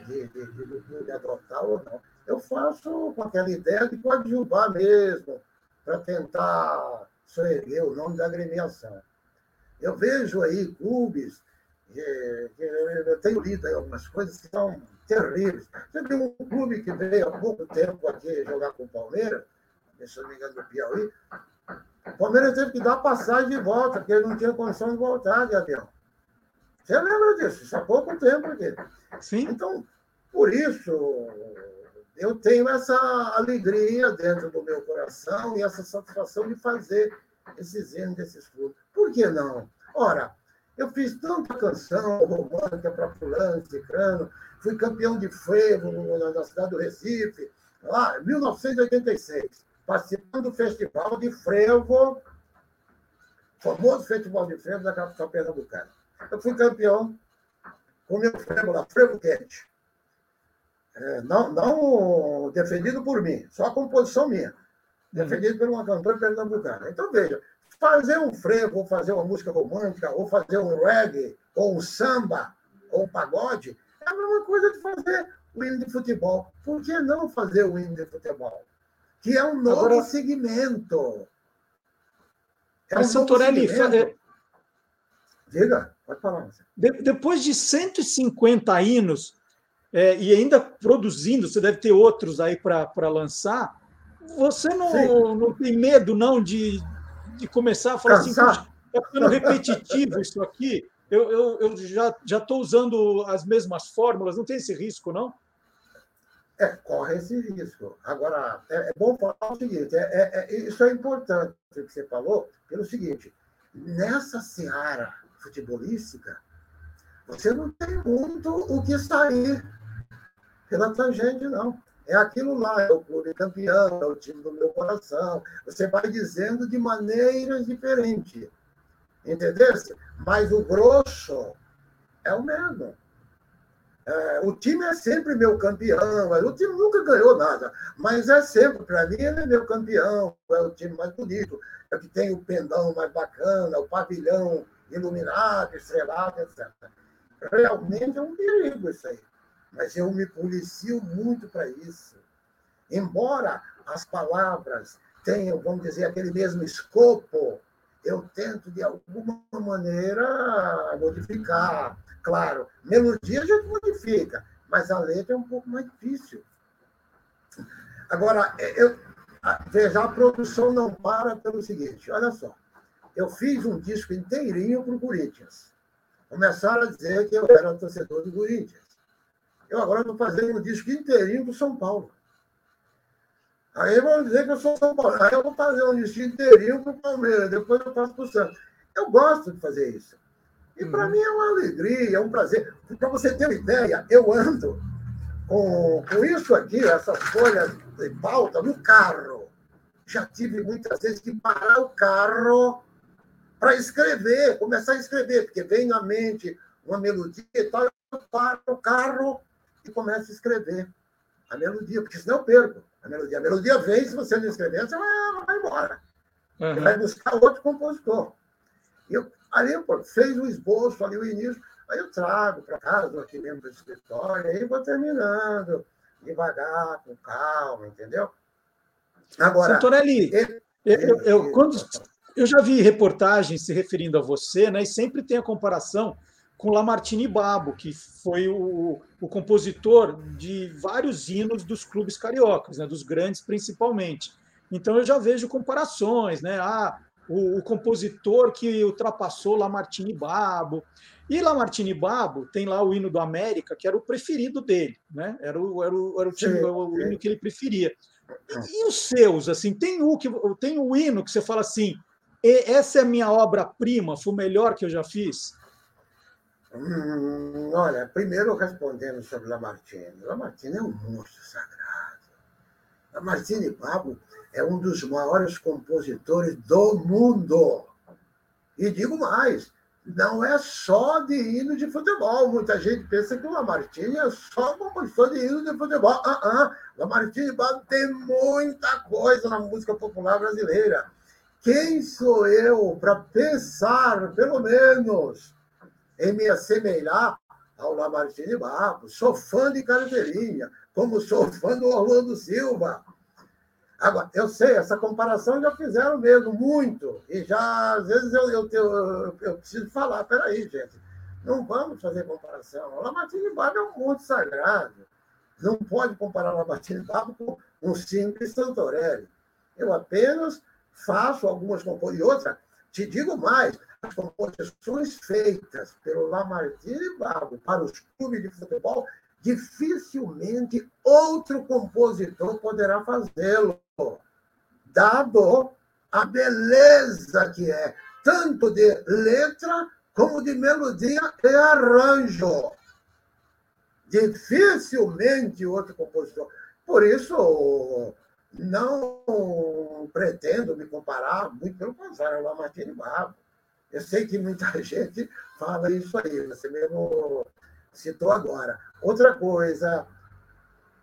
de, de, de, clube adotar ou não. Eu faço com aquela ideia de coadjuvar mesmo, para tentar soerguer o nome da agremiação. Eu vejo aí clubes, eh, eu tenho lido algumas coisas que são terríveis. Teve um clube que veio há pouco tempo aqui jogar com o Palmeiras, se não me engano, do Piauí. O Palmeiras teve que dar passagem de volta, porque ele não tinha condição de voltar de avião. Você lembra disso? Isso há pouco tempo aqui. Sim. Então, por isso, eu tenho essa alegria dentro do meu coração e essa satisfação de fazer esses hinos desses clubes. Por que não? Ora, eu fiz tanta canção romântica para fulano, cicrano, fui campeão de frevo na cidade do Recife, lá em 1986, participando do festival de frevo, famoso festival de frevo da capital pernambucana. Eu fui campeão com meu frevo lá, frevo quente. É, não, não defendido por mim, só a composição minha. Defendido por uma cantora pernambucana. Então, veja, fazer um frevo, ou fazer uma música romântica, ou fazer um reggae, ou um samba, ou um pagode, é a mesma coisa de fazer o hino de futebol. Por que não fazer o hino de futebol? Que é um novo Agora, segmento. É um Santorelli, segmento. Diga, pode falar. De, depois de 150 hinos, é, e ainda produzindo, você deve ter outros aí para lançar, você não, não tem medo, não, de, de começar a falar assim, Cansar. assim, está ficando repetitivo isso aqui, eu, eu, eu já estou usando as mesmas fórmulas, não tem esse risco, não? É, corre esse risco. Agora, é, é bom falar o seguinte: é, é, é isso é importante o que você falou, pelo seguinte: nessa seara futebolística, você não tem muito o que sair pela tangente, não. É aquilo lá, é o clube campeão, é o time do meu coração. Você vai dizendo de maneiras diferentes. Entendeu? Mas o grosso é o mesmo. É, o time é sempre meu campeão. O time nunca ganhou nada, mas é sempre, para mim, ele é meu campeão. É o time mais bonito, é que tem o pendão mais bacana, o pavilhão iluminado, estrelado, etc. Realmente é um perigo isso aí mas eu me policio muito para isso. Embora as palavras tenham, vamos dizer, aquele mesmo escopo, eu tento, de alguma maneira, modificar. Claro, melodia a gente modifica, mas a letra é um pouco mais difícil. Agora, eu, veja, a produção não para pelo seguinte: olha só, eu fiz um disco inteirinho para o Corinthians. Começaram a dizer que eu era torcedor do Corinthians. Eu agora estou fazendo um disco inteirinho do São Paulo. Aí vão dizer que eu sou São Paulo. Aí eu vou fazer um disco inteirinho para o Palmeiras, depois eu faço para o Santos. Eu gosto de fazer isso. E para uhum. mim é uma alegria, é um prazer. Para você ter uma ideia, eu ando com, com isso aqui, essas folhas de pauta, no carro. Já tive muitas vezes que parar o carro para escrever, começar a escrever, porque vem na mente uma melodia e tal, eu paro o carro e começa a escrever a melodia, porque senão eu perco a melodia. A melodia vem, se você não escrever, você vai, vai embora. Uhum. Você vai buscar outro compositor. Eu, ali eu fez o esboço, ali o início, aí eu trago para casa, aqui mesmo do escritório, aí vou terminando, devagar, com calma, entendeu? Agora. Santorelli, ele, eu, eu, eu, quando, eu já vi reportagens se referindo a você, né, e sempre tem a comparação com Lamartine Babo, que foi o, o compositor de vários hinos dos clubes cariocas, né, dos grandes principalmente. Então eu já vejo comparações, né? Ah, o, o compositor que ultrapassou Lamartine Babo. E Lamartine Babo tem lá o hino do América, que era o preferido dele, né? Era o, era o, era o, time, o hino que ele preferia. E, e, os seus, assim, tem o que tem o hino que você fala assim, essa é a minha obra-prima, foi o melhor que eu já fiz? Hum, olha, primeiro respondendo sobre Lamartine. Lamartine é um monstro sagrado. Lamartine Babo é um dos maiores compositores do mundo. E digo mais, não é só de hino de futebol. Muita gente pensa que o Lamartine é só compositor de hino de futebol. Ah, ah. Lamartine tem muita coisa na música popular brasileira. Quem sou eu para pensar, pelo menos, em me assemelhar ao Lamartine Barros? Sou fã de carteirinha, como sou fã do Orlando Silva. Agora, eu sei, essa comparação já fizeram mesmo, muito. E já, às vezes, eu, eu, eu, eu preciso falar, peraí, gente, não vamos fazer comparação. O Lamartine Barbo é um monte sagrado. Não pode comparar o Lamartine Barbo com um simples Santorelli. Eu apenas faço algumas composições. E outra, te digo mais, as composições feitas pelo Lamartine Barbo para os clubes de futebol dificilmente outro compositor poderá fazê-lo, dado a beleza que é, tanto de letra como de melodia e arranjo. Dificilmente outro compositor. Por isso, não pretendo me comparar, muito pelo contrário, ao Lamartine Barbo. Eu sei que muita gente fala isso aí, você mesmo citou agora. Outra coisa,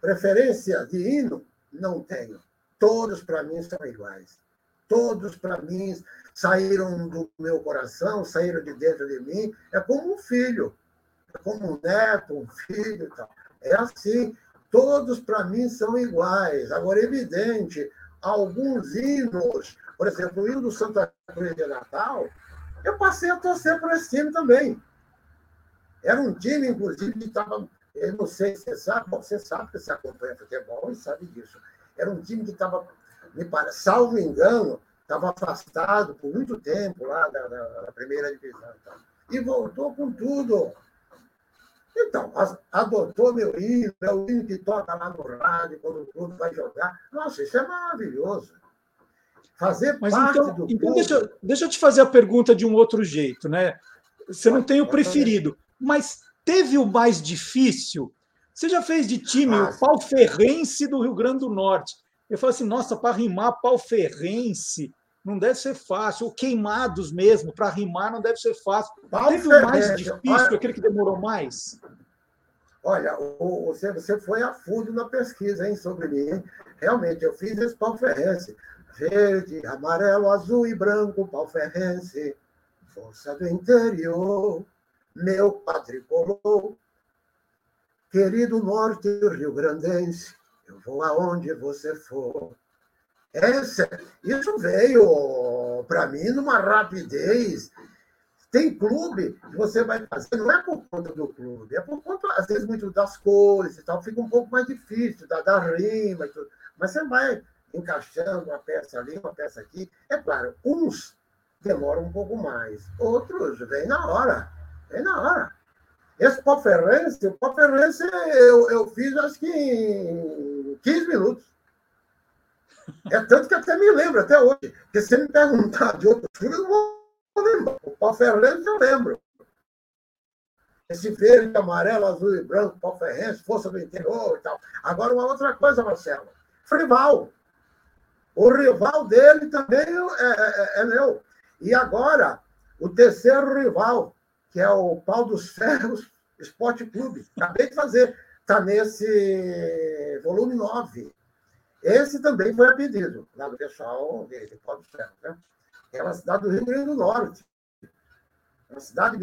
preferência de hino, não tenho. Todos, para mim, são iguais. Todos, para mim, saíram do meu coração, saíram de dentro de mim. É como um filho, é como um neto, um filho e tal. É assim. Todos, para mim, são iguais. Agora, evidente, alguns hinos, por exemplo, o hino do Santa Cruz de Natal, eu passei a torcer por esse time também. Era um time, inclusive, que estava eu não sei se você sabe, você sabe que você acompanha futebol e sabe disso. Era um time que estava, me parece, salvo engano, estava afastado por muito tempo lá da, da, da primeira divisão. Então, e voltou com tudo. Então, adotou meu hino, é o hino que toca lá no rádio quando o clube vai jogar. Nossa, isso é maravilhoso. Fazer Mas parte então, do então deixa, eu, deixa eu te fazer a pergunta de um outro jeito, né? Você não tem o preferido, mas Teve o mais difícil? Você já fez de time o pau ferrense do Rio Grande do Norte. Eu falo assim, nossa, para rimar pau ferrense não deve ser fácil. Ou queimados mesmo, para rimar não deve ser fácil. Pau Teve o mais difícil, olha, aquele que demorou mais? Olha, você, você foi a fundo na pesquisa hein, sobre mim. Realmente, eu fiz esse pau ferrense. Verde, amarelo, azul e branco, pau ferrense. Força do interior meu quadricolor. Querido norte rio-grandense, eu vou aonde você for. Essa, isso veio para mim numa rapidez. Tem clube que você vai fazer, não é por conta do clube, é por conta, às vezes, muito das cores e tal, fica um pouco mais difícil, da, da rima e tudo. Mas você vai encaixando uma peça ali, uma peça aqui. É claro, uns demoram um pouco mais, outros vêm na hora. É na hora. Esse pó ferrense, o pó ferrense eu, eu fiz acho que em 15 minutos. É tanto que até me lembro até hoje. Porque se me perguntar de outros filmes, eu não vou lembrar. O pó ferrense eu lembro. Esse verde, amarelo, azul e branco, pó ferrense, força do interior e tal. Agora, uma outra coisa, Marcelo. Frival. O rival dele também é, é, é meu. E agora, o terceiro rival, que é o Pau dos Ferros Esporte Clube. Acabei de fazer. Está nesse volume 9. Esse também foi a pedido, lá do pessoal de, de Pau dos Ferros. Né? É uma cidade do Rio Grande do Norte. É uma cidade,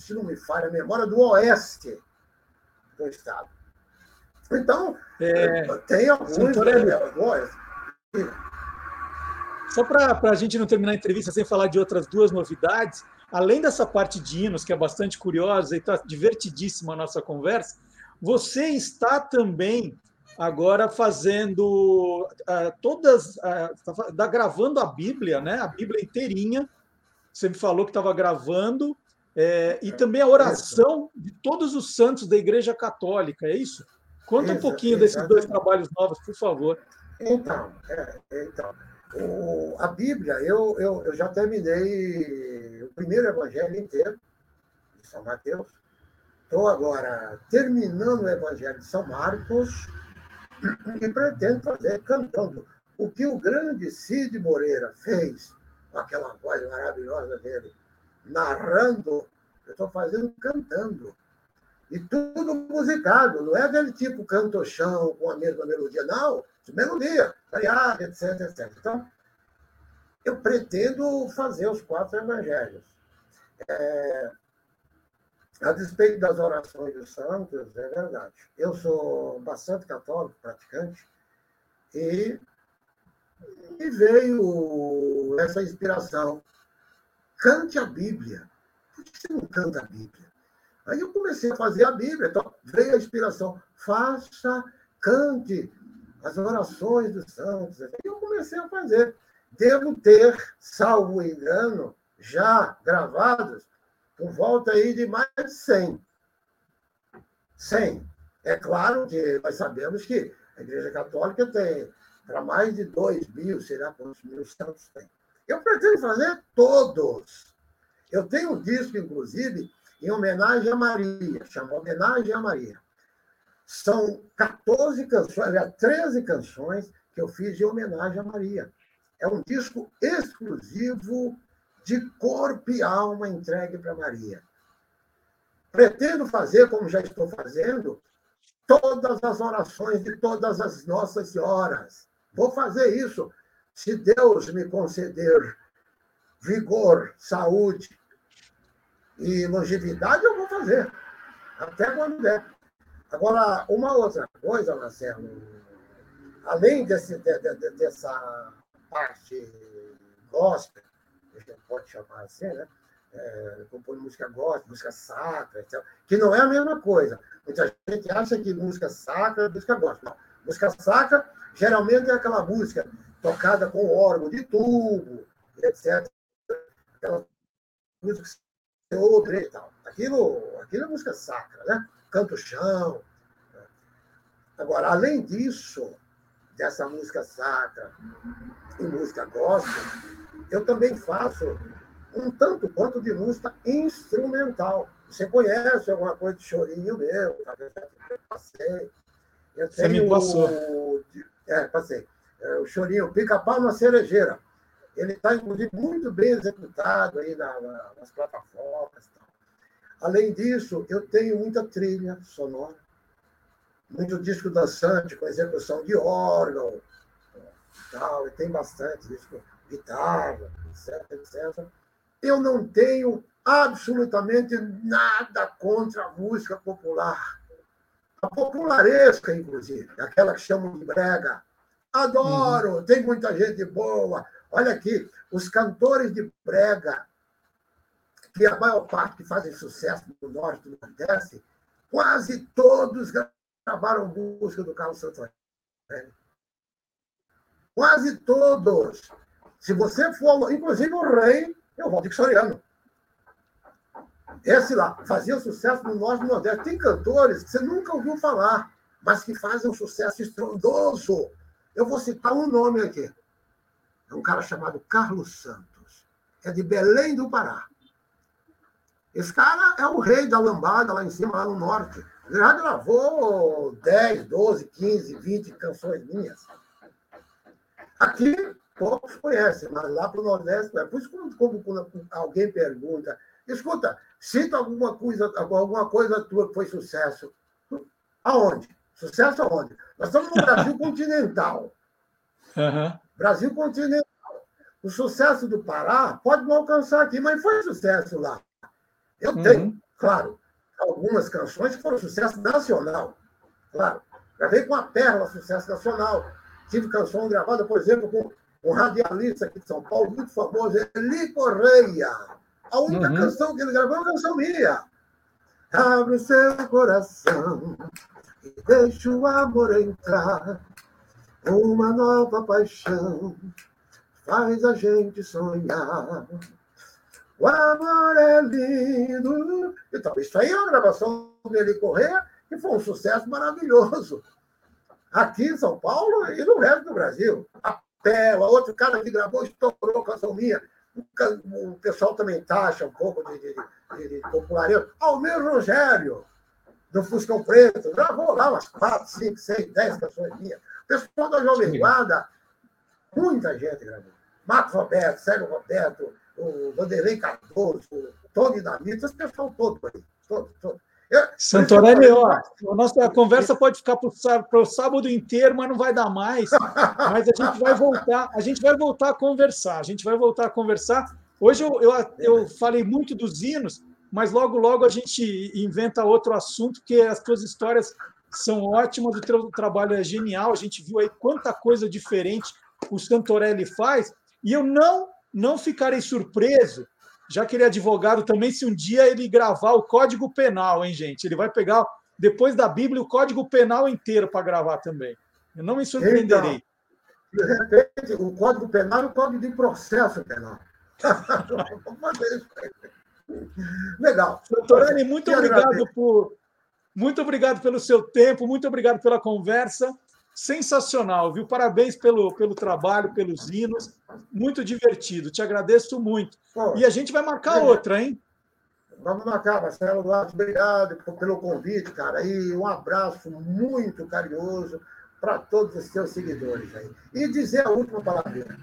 se não me falha a memória, do oeste do estado. Então, é, tem alguns né. Só para a gente não terminar a entrevista sem falar de outras duas novidades, além dessa parte de hinos, que é bastante curiosa e está divertidíssima a nossa conversa, você está também agora fazendo uh, todas, uh, tá gravando a Bíblia, né? A Bíblia inteirinha. Você me falou que estava gravando é, e também a oração de todos os santos da Igreja Católica, é isso? Conta um pouquinho desses dois trabalhos novos, por favor. Então, é, então o, a Bíblia, eu, eu, eu já terminei o primeiro evangelho inteiro, de São Mateus. Estou agora terminando o evangelho de São Marcos e pretendo fazer cantando. O que o grande Cid Moreira fez, com aquela voz maravilhosa dele, narrando, eu estou fazendo cantando. E tudo musicado, não é aquele tipo canto-chão com a mesma melodia, não, de melodia, variada, etc, etc. Então, eu pretendo fazer os quatro evangelhos. É, a despeito das orações dos santos, é verdade. Eu sou bastante católico, praticante, e, e veio essa inspiração. Cante a Bíblia. Por que você não canta a Bíblia? Aí eu comecei a fazer a Bíblia, então veio a inspiração. Faça, cante as orações dos santos. Aí eu comecei a fazer. Devo ter, salvo engano, já gravados por volta aí de mais de 100. 100. É claro que nós sabemos que a Igreja Católica tem para mais de 2 mil, será quantos mil santos tem. Eu pretendo fazer todos. Eu tenho um disco, inclusive, em homenagem a Maria, chama Homenagem a Maria. São 14 canções, aliás, 13 canções que eu fiz de homenagem a Maria. É um disco exclusivo de corpo e alma entregue para Maria. Pretendo fazer, como já estou fazendo, todas as orações de todas as Nossas Senhoras. Vou fazer isso, se Deus me conceder vigor, saúde e longevidade, eu vou fazer. Até quando der. Agora, uma outra coisa, Marcelo, além desse, de, de, dessa parte gospel, a gente pode chamar assim, né? É, música gospel, música sacra, etc. que não é a mesma coisa. Muita gente acha que música sacra é música gospel. Não. Música sacra geralmente é aquela música tocada com órgão de tubo, etc. Aquela música que você ouve e tal. Aquilo, aquilo é música sacra, né? Canto chão. Agora, além disso, dessa música sacra e música gospel, eu também faço um tanto quanto de música instrumental. Você conhece alguma coisa de chorinho meu? Eu passei. Eu Você me passou. O, é, passei. É, o chorinho Pica-Pau na Cerejeira. Ele está, inclusive, muito bem executado aí na, na, nas plataformas. Além disso, eu tenho muita trilha sonora, muito disco dançante com execução de órgão, tal, e tem bastante disco guitarra, etc, etc. Eu não tenho absolutamente nada contra a música popular. A popularesca, inclusive, aquela que chamam de brega. Adoro, uhum. tem muita gente boa. Olha aqui, os cantores de brega, que a maior parte que fazem sucesso no norte e no nordeste, quase todos gravaram música do Carlos Santos. Quase todos. Se você for, inclusive o rei, é o Valdir Soriano. Esse lá fazia sucesso no Norte e no Nordeste. Tem cantores que você nunca ouviu falar, mas que fazem um sucesso estrondoso. Eu vou citar um nome aqui. É um cara chamado Carlos Santos. É de Belém do Pará. Esse cara é o rei da lambada lá em cima, lá no norte. Já gravou 10, 12, 15, 20 canções minhas. Aqui poucos conhecem, mas lá para o Nordeste, é por isso quando alguém pergunta, escuta, cita alguma coisa, alguma coisa tua que foi sucesso. Aonde? Sucesso aonde? Nós estamos no Brasil continental. Uhum. Brasil continental. O sucesso do Pará pode não alcançar aqui, mas foi sucesso lá. Eu uhum. tenho, claro, algumas canções que foram sucesso nacional. Claro. Gravei com a Perla, sucesso nacional. Tive canção gravada, por exemplo, com um radialista aqui de São Paulo, muito famoso, Eli Correia. a única uhum. canção que ele gravou é uma canção minha. Abre o seu coração e deixa o amor entrar. Uma nova paixão faz a gente sonhar. O amor é lindo. Então, isso aí é uma gravação dele correr que foi um sucesso maravilhoso. Aqui em São Paulo e no resto do Brasil. A Pela, outro cara que gravou, estourou a canção minha. O pessoal também taxa um pouco de, de, de, de popularidade. Almir Rogério, do Fuscão Preto, gravou lá umas quatro, cinco, seis, dez canções minhas. O pessoal da Jovem Guarda, muita gente gravou. Marcos Roberto, Sérgio Roberto, o Vanderlei Cardoso, o Tony Damito, esse pessoal todo aí. Todo, todo. Santorelli, ó, a nossa conversa pode ficar para o sábado inteiro, mas não vai dar mais. Mas a gente vai voltar, a gente vai voltar a conversar. A gente vai voltar a conversar. Hoje eu, eu, eu falei muito dos hinos, mas logo, logo a gente inventa outro assunto, porque as tuas histórias são ótimas, o teu trabalho é genial. A gente viu aí quanta coisa diferente o Santorelli faz, e eu não, não ficarei surpreso já que ele é advogado também, se um dia ele gravar o Código Penal, hein, gente? Ele vai pegar, depois da Bíblia, o Código Penal inteiro para gravar também. Eu não me surpreenderei. Então, de repente, o Código Penal é o Código de Processo Penal. Legal. Doutorane, muito obrigado por muito obrigado pelo seu tempo, muito obrigado pela conversa sensacional, viu? Parabéns pelo, pelo trabalho, pelos hinos, muito divertido. Te agradeço muito. Pô, e a gente vai marcar outra, hein? Vamos marcar, Marcelo Duarte, obrigado pelo convite, cara. E um abraço muito carinhoso para todos os seus seguidores aí. E dizer a última palavra.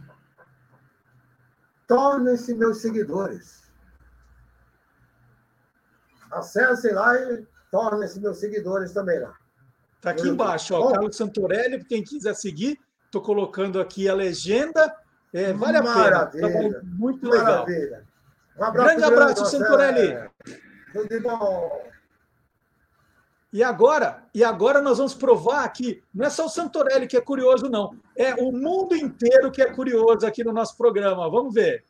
Tornem-se meus seguidores. Acessem lá e tornem-se meus seguidores também lá. Está aqui embaixo, ó, Carlos Santorelli, quem quiser seguir, estou colocando aqui a legenda. É, vale a Maravilha. pena. muito Maravilha. legal. Um abraço grande abraço, Santorelli. Tudo bom. E agora, e agora nós vamos provar que não é só o Santorelli que é curioso, não. É o mundo inteiro que é curioso aqui no nosso programa. Vamos ver.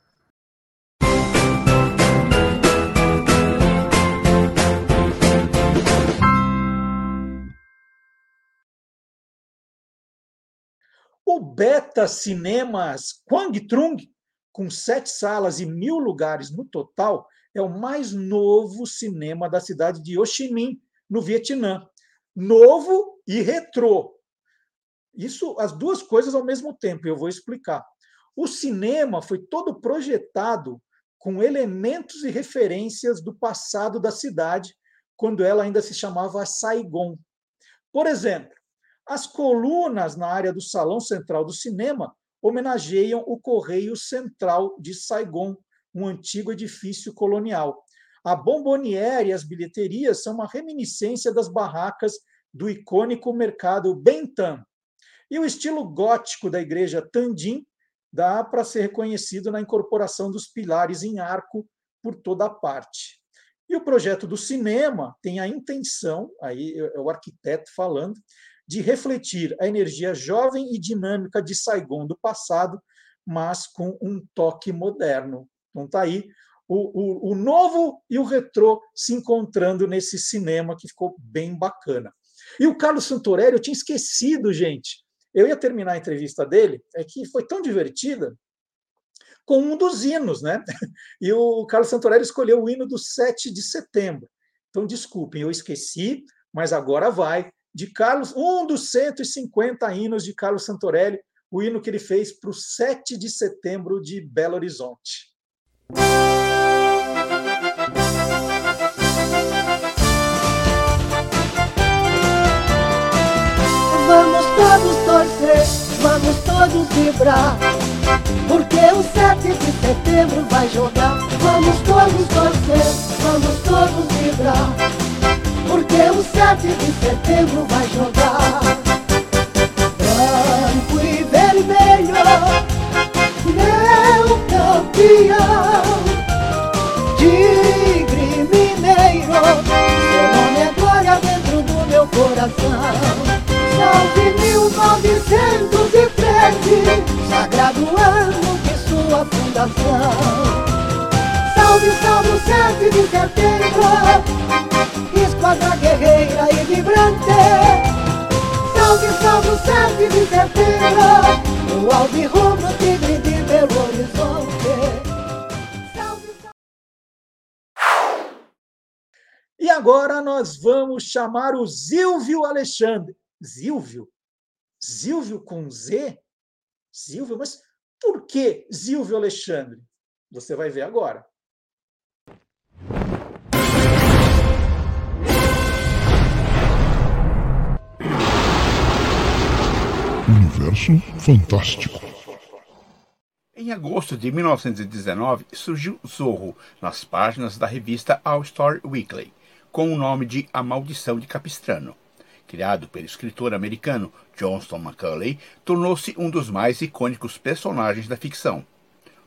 O Beta Cinemas Quang com sete salas e mil lugares no total, é o mais novo cinema da cidade de Ho Chi Minh, no Vietnã. Novo e retrô. Isso, as duas coisas ao mesmo tempo, eu vou explicar. O cinema foi todo projetado com elementos e referências do passado da cidade, quando ela ainda se chamava Saigon. Por exemplo, as colunas na área do salão central do cinema homenageiam o Correio Central de Saigon, um antigo edifício colonial. A bomboniere e as bilheterias são uma reminiscência das barracas do icônico mercado Bentham. E o estilo gótico da igreja Tandim dá para ser reconhecido na incorporação dos pilares em arco por toda a parte. E o projeto do cinema tem a intenção, aí é o arquiteto falando, de refletir a energia jovem e dinâmica de Saigon do passado, mas com um toque moderno. Então está aí o, o, o novo e o retrô se encontrando nesse cinema que ficou bem bacana. E o Carlos Santorelli, eu tinha esquecido, gente. Eu ia terminar a entrevista dele, é que foi tão divertida, com um dos hinos, né? E o Carlos Santorelli escolheu o hino do 7 de setembro. Então, desculpem, eu esqueci, mas agora vai de Carlos, um dos 150 hinos de Carlos Santorelli, o hino que ele fez para o 7 de setembro de Belo Horizonte. Vamos todos torcer, vamos todos vibrar, porque o 7 de setembro vai jogar. Vamos todos torcer, vamos todos vibrar porque o 7 de setembro vai jogar Branco e vermelho Meu campeão. Tigre mineiro Seu nome é glória dentro do meu coração. Salve 1913 Sagrado ano de sua fundação Salve, salve 7 de setembro Esquadra guerreira e vibrante Salve, salve o 7 de setembro O alvirrubro tigre de Belo Horizonte E agora nós vamos chamar o Zilvio Alexandre. Zilvio? Zilvio com Z? Zilvio? Mas por que Zilvio Alexandre? Você vai ver agora. Universo Fantástico. Em agosto de 1919 surgiu Zorro nas páginas da revista All Story Weekly, com o nome de A Maldição de Capistrano. Criado pelo escritor americano Johnston McCulley, tornou-se um dos mais icônicos personagens da ficção.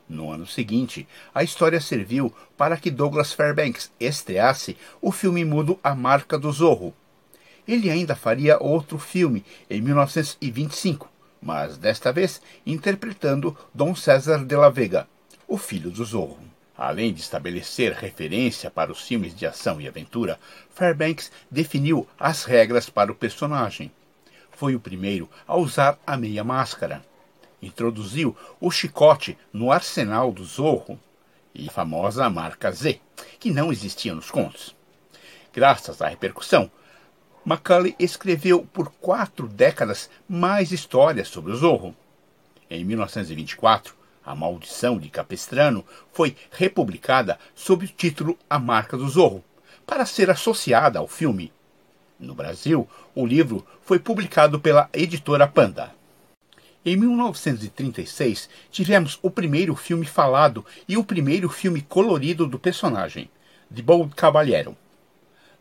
No ano seguinte, a história serviu para que Douglas Fairbanks estreasse o filme mudo A Marca do Zorro. Ele ainda faria outro filme em 1925, mas desta vez interpretando Dom César de la Vega, o filho do Zorro. Além de estabelecer referência para os filmes de ação e aventura, Fairbanks definiu as regras para o personagem. Foi o primeiro a usar a meia máscara. Introduziu o chicote no arsenal do Zorro e a famosa marca Z, que não existia nos contos. Graças à repercussão, Macaulay escreveu por quatro décadas mais histórias sobre o Zorro. Em 1924, a Maldição de Capestrano foi republicada sob o título A Marca do Zorro, para ser associada ao filme. No Brasil, o livro foi publicado pela editora Panda. Em 1936, tivemos o primeiro filme falado e o primeiro filme colorido do personagem, The Bold Caballero.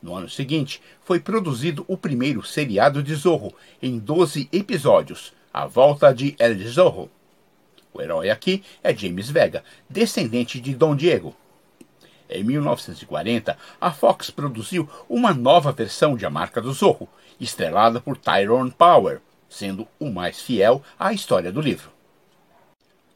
No ano seguinte, foi produzido o primeiro seriado de Zorro, em 12 episódios, A Volta de El Zorro. O herói aqui é James Vega, descendente de Dom Diego. Em 1940, a Fox produziu uma nova versão de A Marca do Zorro, estrelada por Tyrone Power, sendo o mais fiel à história do livro.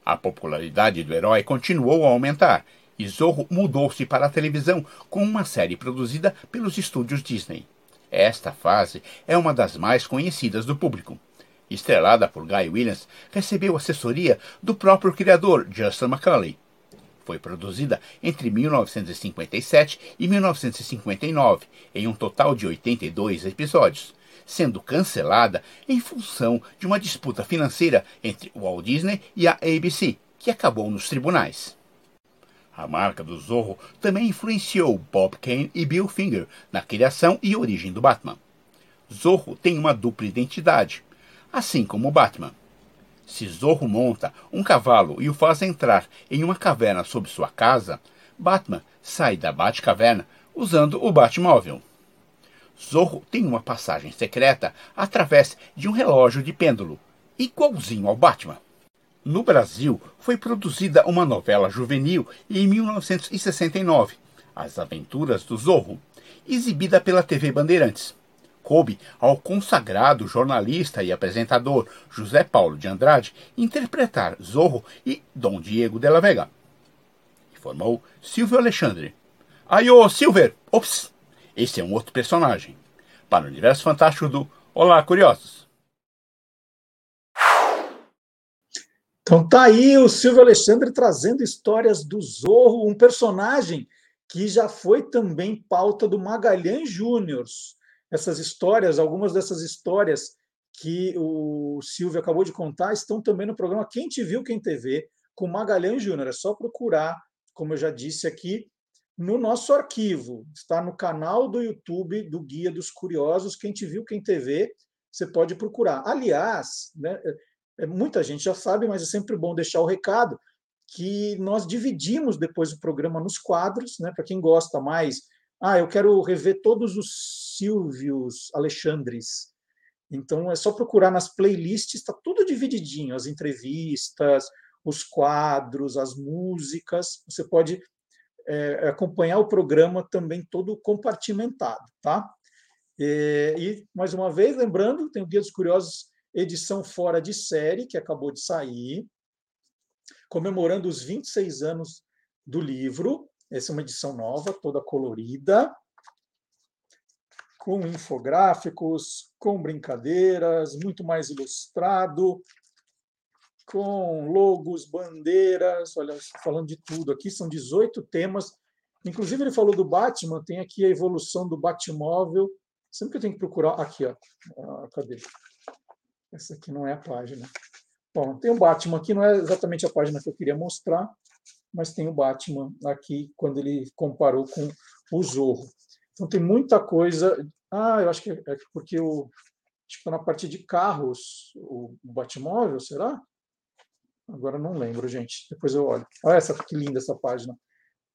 A popularidade do herói continuou a aumentar e Zorro mudou-se para a televisão com uma série produzida pelos estúdios Disney. Esta fase é uma das mais conhecidas do público estrelada por Guy Williams, recebeu assessoria do próprio criador, Justin Macaulay. Foi produzida entre 1957 e 1959, em um total de 82 episódios, sendo cancelada em função de uma disputa financeira entre Walt Disney e a ABC, que acabou nos tribunais. A marca do Zorro também influenciou Bob Kane e Bill Finger na criação e origem do Batman. Zorro tem uma dupla identidade, assim como Batman. Se Zorro monta um cavalo e o faz entrar em uma caverna sob sua casa, Batman sai da Batcaverna usando o Batmóvel. Zorro tem uma passagem secreta através de um relógio de pêndulo, igualzinho ao Batman. No Brasil, foi produzida uma novela juvenil em 1969, As Aventuras do Zorro, exibida pela TV Bandeirantes coube ao consagrado jornalista e apresentador José Paulo de Andrade interpretar Zorro e Dom Diego de la Vega. Informou Silvio Alexandre. Aí, ô Silver! Ops! Esse é um outro personagem. Para o universo fantástico do Olá, Curiosos! Então tá aí o Silvio Alexandre trazendo histórias do Zorro, um personagem que já foi também pauta do Magalhães Júnior essas histórias, algumas dessas histórias que o Silvio acabou de contar, estão também no programa Quem Te Viu, Quem TV, com Magalhães Júnior. É só procurar, como eu já disse aqui, no nosso arquivo. Está no canal do YouTube do Guia dos Curiosos, Quem Te Viu, Quem TV. Você pode procurar. Aliás, né, muita gente já sabe, mas é sempre bom deixar o recado que nós dividimos depois o programa nos quadros, né, para quem gosta mais ah, eu quero rever todos os Silvios Alexandres. Então é só procurar nas playlists, está tudo divididinho, as entrevistas, os quadros, as músicas. Você pode é, acompanhar o programa também todo compartimentado, tá? E, e, mais uma vez, lembrando, tem o Guia dos Curiosos, edição fora de série, que acabou de sair, comemorando os 26 anos do livro. Essa é uma edição nova, toda colorida, com infográficos, com brincadeiras, muito mais ilustrado, com logos, bandeiras, olha, falando de tudo aqui, são 18 temas. Inclusive, ele falou do Batman, tem aqui a evolução do Batmóvel. Sempre que eu tenho que procurar. Aqui, ó. Ah, cadê? Essa aqui não é a página. Bom, tem o Batman aqui, não é exatamente a página que eu queria mostrar, mas tem o Batman aqui, quando ele comparou com o Zorro. Então, tem muita coisa. Ah, eu acho que é porque o. Está na parte de carros, o Batmóvel, será? Agora não lembro, gente. Depois eu olho. Olha essa que linda essa página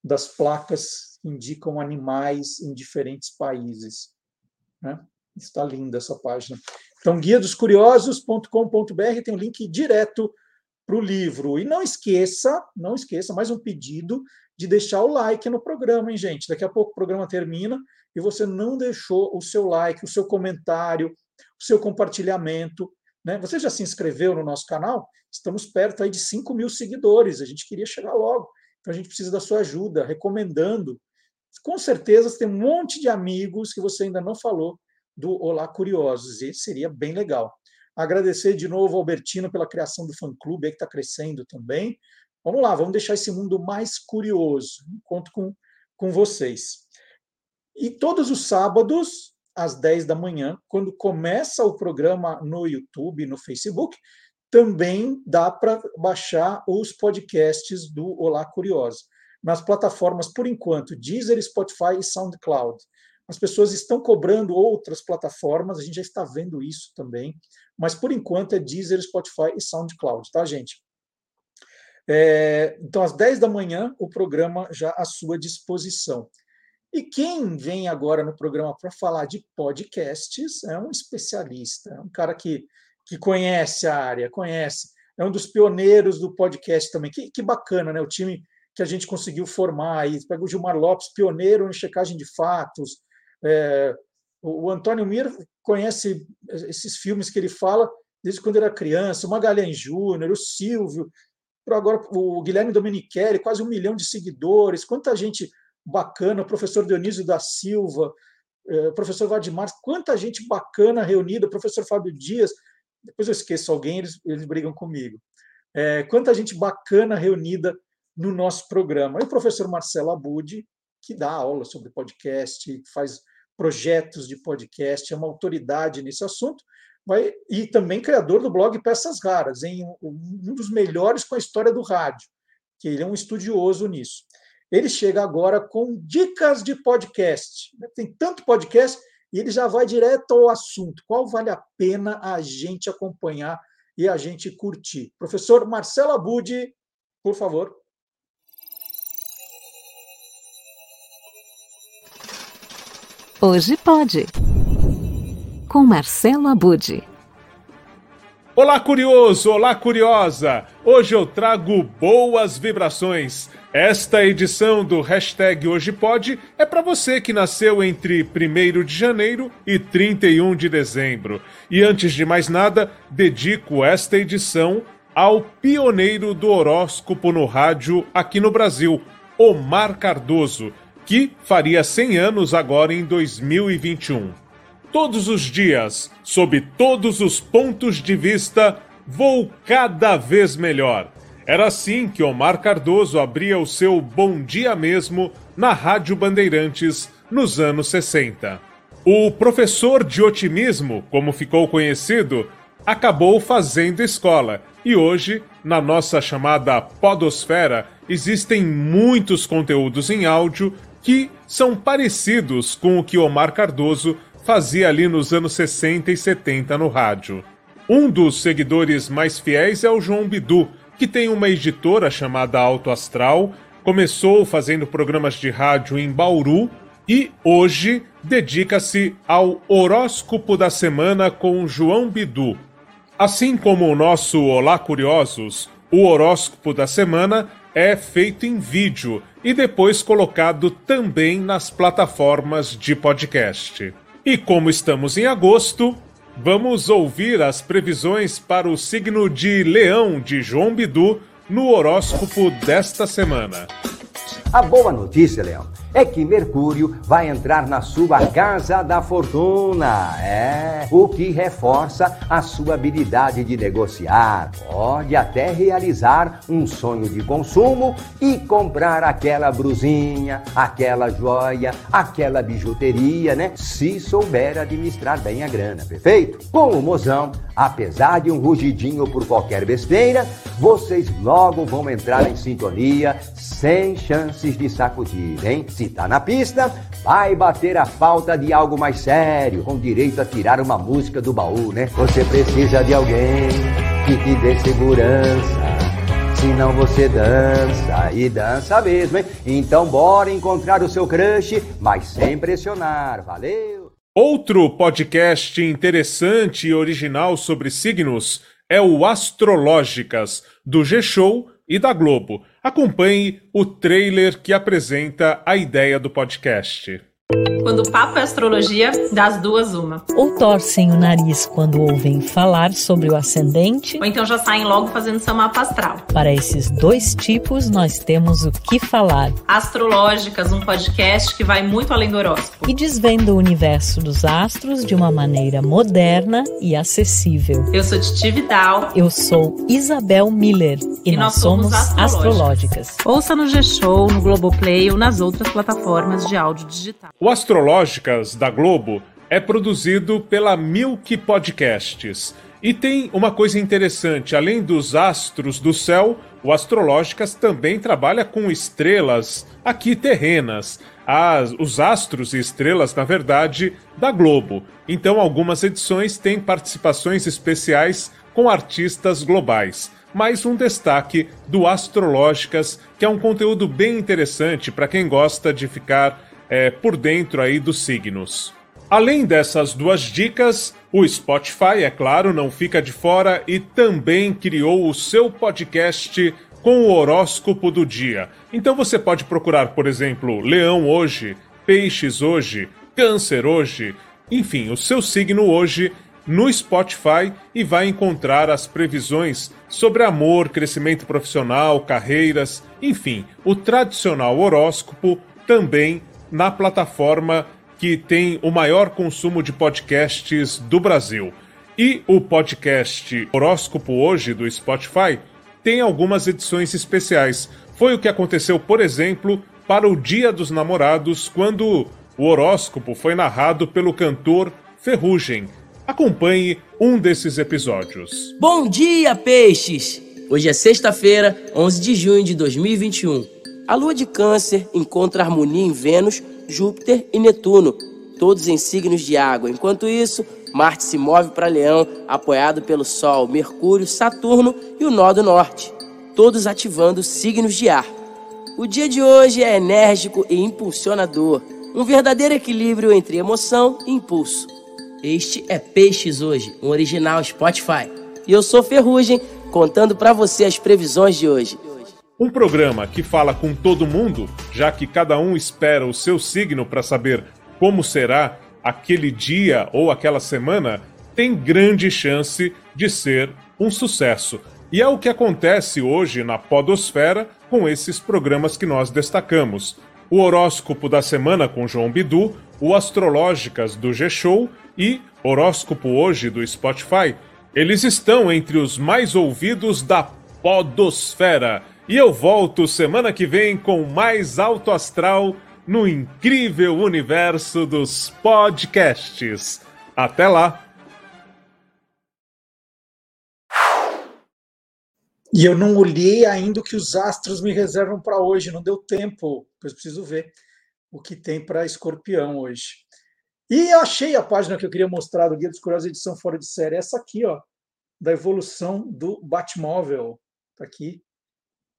das placas que indicam animais em diferentes países. Né? Está linda essa página. Então, guia dos curiosos.com.br tem um link direto para o livro. E não esqueça, não esqueça, mais um pedido de deixar o like no programa, hein, gente? Daqui a pouco o programa termina e você não deixou o seu like, o seu comentário, o seu compartilhamento. Né? Você já se inscreveu no nosso canal? Estamos perto aí de 5 mil seguidores. A gente queria chegar logo. Então a gente precisa da sua ajuda, recomendando. Com certeza você tem um monte de amigos que você ainda não falou do Olá Curiosos. E seria bem legal. Agradecer de novo ao Albertino pela criação do fã-clube, que está crescendo também. Vamos lá, vamos deixar esse mundo mais curioso. Conto com, com vocês. E todos os sábados, às 10 da manhã, quando começa o programa no YouTube, no Facebook, também dá para baixar os podcasts do Olá Curioso. Nas plataformas, por enquanto, Deezer, Spotify e SoundCloud. As pessoas estão cobrando outras plataformas, a gente já está vendo isso também, mas por enquanto é Deezer, Spotify e SoundCloud, tá, gente? É, então, às 10 da manhã, o programa já à sua disposição. E quem vem agora no programa para falar de podcasts é um especialista, é um cara que, que conhece a área, conhece, é um dos pioneiros do podcast também. Que, que bacana, né? O time que a gente conseguiu formar aí. Pega o Gilmar Lopes, pioneiro em checagem de fatos. É, o, Antônio Mir conhece esses filmes que ele fala desde quando era criança, o Magalhães Júnior, o Silvio, agora o Guilherme Domenichelli, quase um milhão de seguidores. Quanta gente bacana, o professor Dionísio da Silva, é, o professor Valdemar, quanta gente bacana reunida, o professor Fábio Dias, depois eu esqueço alguém, eles, eles brigam comigo. É, quanta gente bacana reunida no nosso programa. E o professor Marcelo Abud, que dá aula sobre podcast, faz projetos de podcast, é uma autoridade nesse assunto, vai, e também criador do blog Peças Raras, em um dos melhores com a história do rádio, que ele é um estudioso nisso. Ele chega agora com dicas de podcast. Tem tanto podcast e ele já vai direto ao assunto. Qual vale a pena a gente acompanhar e a gente curtir? Professor Marcelo Abud, por favor. Hoje pode. Com Marcelo Abud. Olá, curioso! Olá, curiosa! Hoje eu trago boas vibrações esta edição do hashtag Hoje Pode é para você que nasceu entre 1 de janeiro e 31 de dezembro. E antes de mais nada, dedico esta edição ao pioneiro do horóscopo no rádio aqui no Brasil, Omar Cardoso, que faria 100 anos agora em 2021. Todos os dias, sob todos os pontos de vista, vou cada vez melhor era assim que Omar Cardoso abria o seu Bom Dia Mesmo na Rádio Bandeirantes nos anos 60. O professor de otimismo, como ficou conhecido, acabou fazendo escola e hoje, na nossa chamada Podosfera, existem muitos conteúdos em áudio que são parecidos com o que Omar Cardoso fazia ali nos anos 60 e 70 no rádio. Um dos seguidores mais fiéis é o João Bidu que tem uma editora chamada Alto Astral, começou fazendo programas de rádio em Bauru e hoje dedica-se ao horóscopo da semana com João Bidu. Assim como o nosso Olá Curiosos, o horóscopo da semana é feito em vídeo e depois colocado também nas plataformas de podcast. E como estamos em agosto, Vamos ouvir as previsões para o signo de Leão de João Bidu no horóscopo desta semana. A boa notícia, Leão, é que Mercúrio vai entrar na sua casa da fortuna. É, o que reforça a sua habilidade de negociar. Pode até realizar um sonho de consumo e comprar aquela brusinha, aquela joia, aquela bijuteria, né? Se souber administrar bem a grana, perfeito? Com o mozão, apesar de um rugidinho por qualquer besteira, vocês logo vão entrar em sintonia sem chances de sacudir, hein? Se tá na pista, vai bater a falta de algo mais sério, com direito a tirar uma música do baú, né? Você precisa de alguém que te dê segurança. Senão você dança e dança mesmo, hein? Então bora encontrar o seu crush, mas sem pressionar, valeu? Outro podcast interessante e original sobre signos é o Astrológicas, do G-Show e da Globo. Acompanhe o trailer que apresenta a ideia do podcast. Quando o papo é astrologia, das duas uma. Ou torcem o nariz quando ouvem falar sobre o ascendente. Ou então já saem logo fazendo seu mapa astral. Para esses dois tipos, nós temos o que falar. Astrológicas, um podcast que vai muito além do horóscopo. E desvenda o universo dos astros de uma maneira moderna e acessível. Eu sou Titi Vidal. Eu sou Isabel Miller. E, e nós, nós, somos astrológicas. astrológicas. Ouça no G-Show, no Globoplay ou nas outras plataformas de áudio digital. O Astrológicas da Globo é produzido pela Milk Podcasts. E tem uma coisa interessante: além dos astros do céu, o Astrológicas também trabalha com estrelas aqui terrenas. As, os astros e estrelas, na verdade, da Globo. Então, algumas edições têm participações especiais com artistas globais. Mais um destaque do Astrológicas, que é um conteúdo bem interessante para quem gosta de ficar é, por dentro aí dos signos. Além dessas duas dicas, o Spotify, é claro, não fica de fora e também criou o seu podcast com o horóscopo do dia. Então você pode procurar, por exemplo, Leão hoje, Peixes hoje, Câncer hoje, enfim, o seu signo hoje no Spotify e vai encontrar as previsões sobre amor, crescimento profissional, carreiras, enfim, o tradicional horóscopo também na plataforma que tem o maior consumo de podcasts do Brasil. E o podcast Horóscopo Hoje do Spotify tem algumas edições especiais. Foi o que aconteceu, por exemplo, para o Dia dos Namorados, quando o horóscopo foi narrado pelo cantor Ferrugem. Acompanhe um desses episódios. Bom dia, peixes! Hoje é sexta-feira, 11 de junho de 2021. A lua de Câncer encontra harmonia em Vênus, Júpiter e Netuno, todos em signos de água. Enquanto isso, Marte se move para Leão, apoiado pelo Sol, Mercúrio, Saturno e o Nó do Norte, todos ativando signos de ar. O dia de hoje é enérgico e impulsionador, um verdadeiro equilíbrio entre emoção e impulso. Este é Peixes Hoje, um original Spotify. E eu sou Ferrugem, contando para você as previsões de hoje. Um programa que fala com todo mundo, já que cada um espera o seu signo para saber como será aquele dia ou aquela semana, tem grande chance de ser um sucesso. E é o que acontece hoje na Podosfera com esses programas que nós destacamos. O horóscopo da semana com João Bidu, o Astrológicas do G-Show e Horóscopo Hoje do Spotify. Eles estão entre os mais ouvidos da Podosfera. E eu volto semana que vem com mais alto astral no incrível universo dos podcasts. Até lá! E eu não olhei ainda o que os astros me reservam para hoje, não deu tempo, pois preciso ver o que tem para escorpião hoje. E eu achei a página que eu queria mostrar do Guia dos Curiosos, edição fora de série, essa aqui, ó, da evolução do Batmóvel. Tá aqui,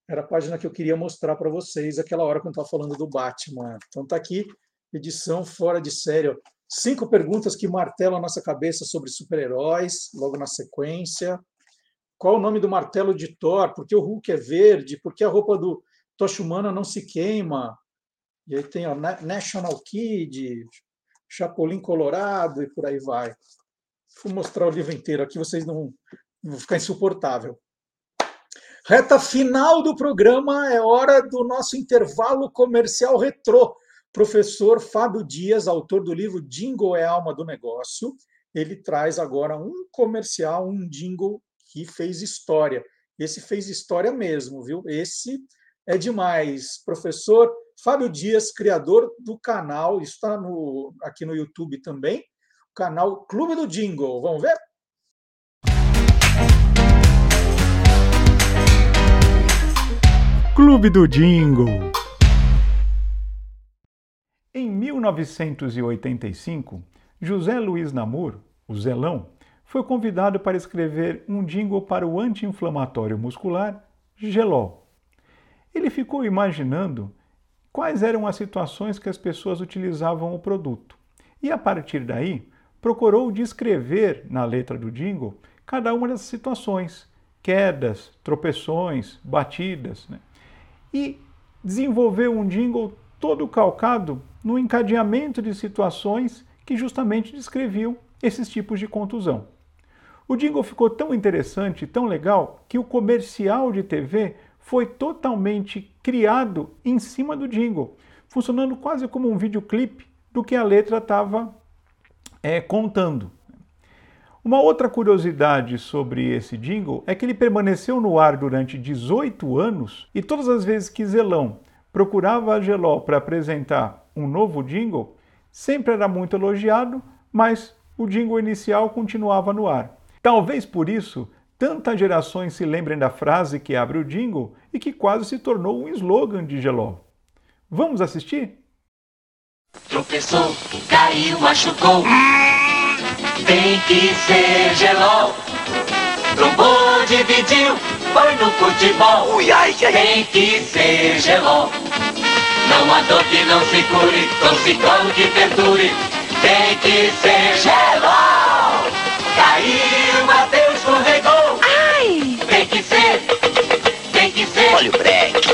era a página que eu queria mostrar para vocês aquela hora quando estava falando do Batman. Então está aqui, edição fora de série. Cinco perguntas que martelam a nossa cabeça sobre super-heróis, logo na sequência. Qual o nome do martelo de Thor? Por que o Hulk é verde? Por que a roupa do Tocha Humana não se queima? E aí tem a National Kid, Chapolin Colorado e por aí vai. Vou mostrar o livro inteiro aqui, vocês não vão ficar insuportável. Reta final do programa é hora do nosso intervalo comercial retrô. Professor Fábio Dias, autor do livro Jingle é alma do negócio, ele traz agora um comercial, um jingle que fez história. Esse fez história mesmo, viu? Esse é demais. Professor Fábio Dias, criador do canal, está no, aqui no YouTube também, o canal Clube do Jingle. Vamos ver? Clube do Jingle. Em 1985, José Luiz Namur, o Zelão, foi convidado para escrever um jingle para o anti-inflamatório muscular Gelol. Ele ficou imaginando quais eram as situações que as pessoas utilizavam o produto e, a partir daí, procurou descrever na letra do jingle cada uma dessas situações, quedas, tropeções, batidas. Né? E desenvolveu um jingle todo calcado no encadeamento de situações que justamente descreviam esses tipos de contusão. O jingle ficou tão interessante, tão legal, que o comercial de TV foi totalmente criado em cima do jingle, funcionando quase como um videoclipe do que a letra estava é, contando. Uma outra curiosidade sobre esse jingle é que ele permaneceu no ar durante 18 anos e todas as vezes que Zelão procurava a Geló para apresentar um novo jingle, sempre era muito elogiado, mas o jingle inicial continuava no ar. Talvez por isso tantas gerações se lembrem da frase que abre o jingle e que quase se tornou um slogan de Geló. Vamos assistir? Tropeçou, caiu, machucou. Tem que ser gelol. Trombou, dividiu, foi no futebol. Ui, ai, ai. Tem que ser gelol. Não há dor que não se cure, torcicolo que perdure. Tem que ser gelol. Caiu, bateu, escorregou. Ai! Tem que ser, tem que ser. Olha o break.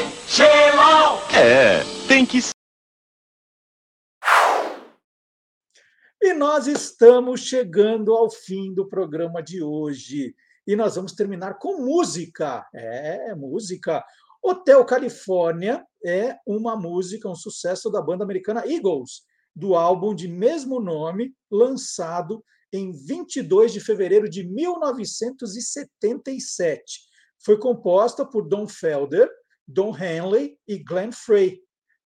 E nós estamos chegando ao fim do programa de hoje. E nós vamos terminar com música. É, música. Hotel Califórnia é uma música, um sucesso da banda americana Eagles, do álbum de mesmo nome, lançado em 22 de fevereiro de 1977. Foi composta por Don Felder, Don Henley e Glenn Frey,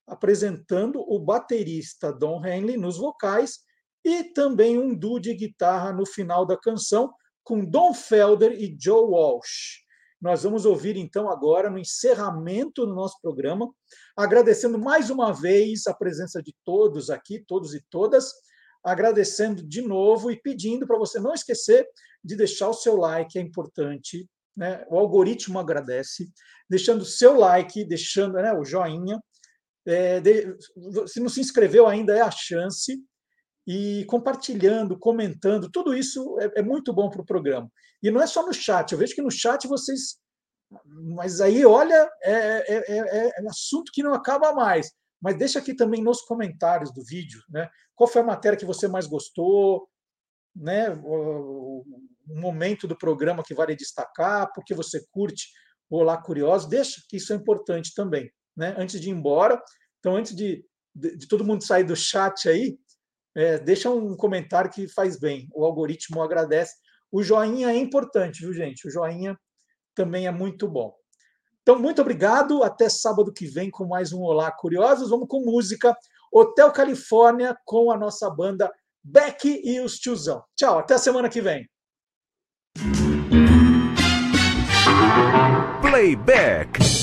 apresentando o baterista Don Henley nos vocais e também um duo de guitarra no final da canção com Don Felder e Joe Walsh. Nós vamos ouvir então agora no encerramento do nosso programa, agradecendo mais uma vez a presença de todos aqui, todos e todas, agradecendo de novo e pedindo para você não esquecer de deixar o seu like, é importante, né? O algoritmo agradece, deixando o seu like, deixando né, o joinha. É, de, se não se inscreveu ainda, é a chance e compartilhando, comentando, tudo isso é, é muito bom para o programa. E não é só no chat, eu vejo que no chat vocês. Mas aí, olha, é, é, é, é assunto que não acaba mais. Mas deixa aqui também nos comentários do vídeo, né? Qual foi a matéria que você mais gostou, né? O, o momento do programa que vale destacar, porque você curte o Olá Curioso, deixa que isso é importante também, né? Antes de ir embora, então antes de, de, de todo mundo sair do chat aí, é, deixa um comentário que faz bem. O algoritmo agradece. O joinha é importante, viu, gente? O joinha também é muito bom. Então, muito obrigado. Até sábado que vem com mais um Olá Curiosos. Vamos com música. Hotel Califórnia com a nossa banda Beck e os Tiozão. Tchau, até semana que vem. Playback.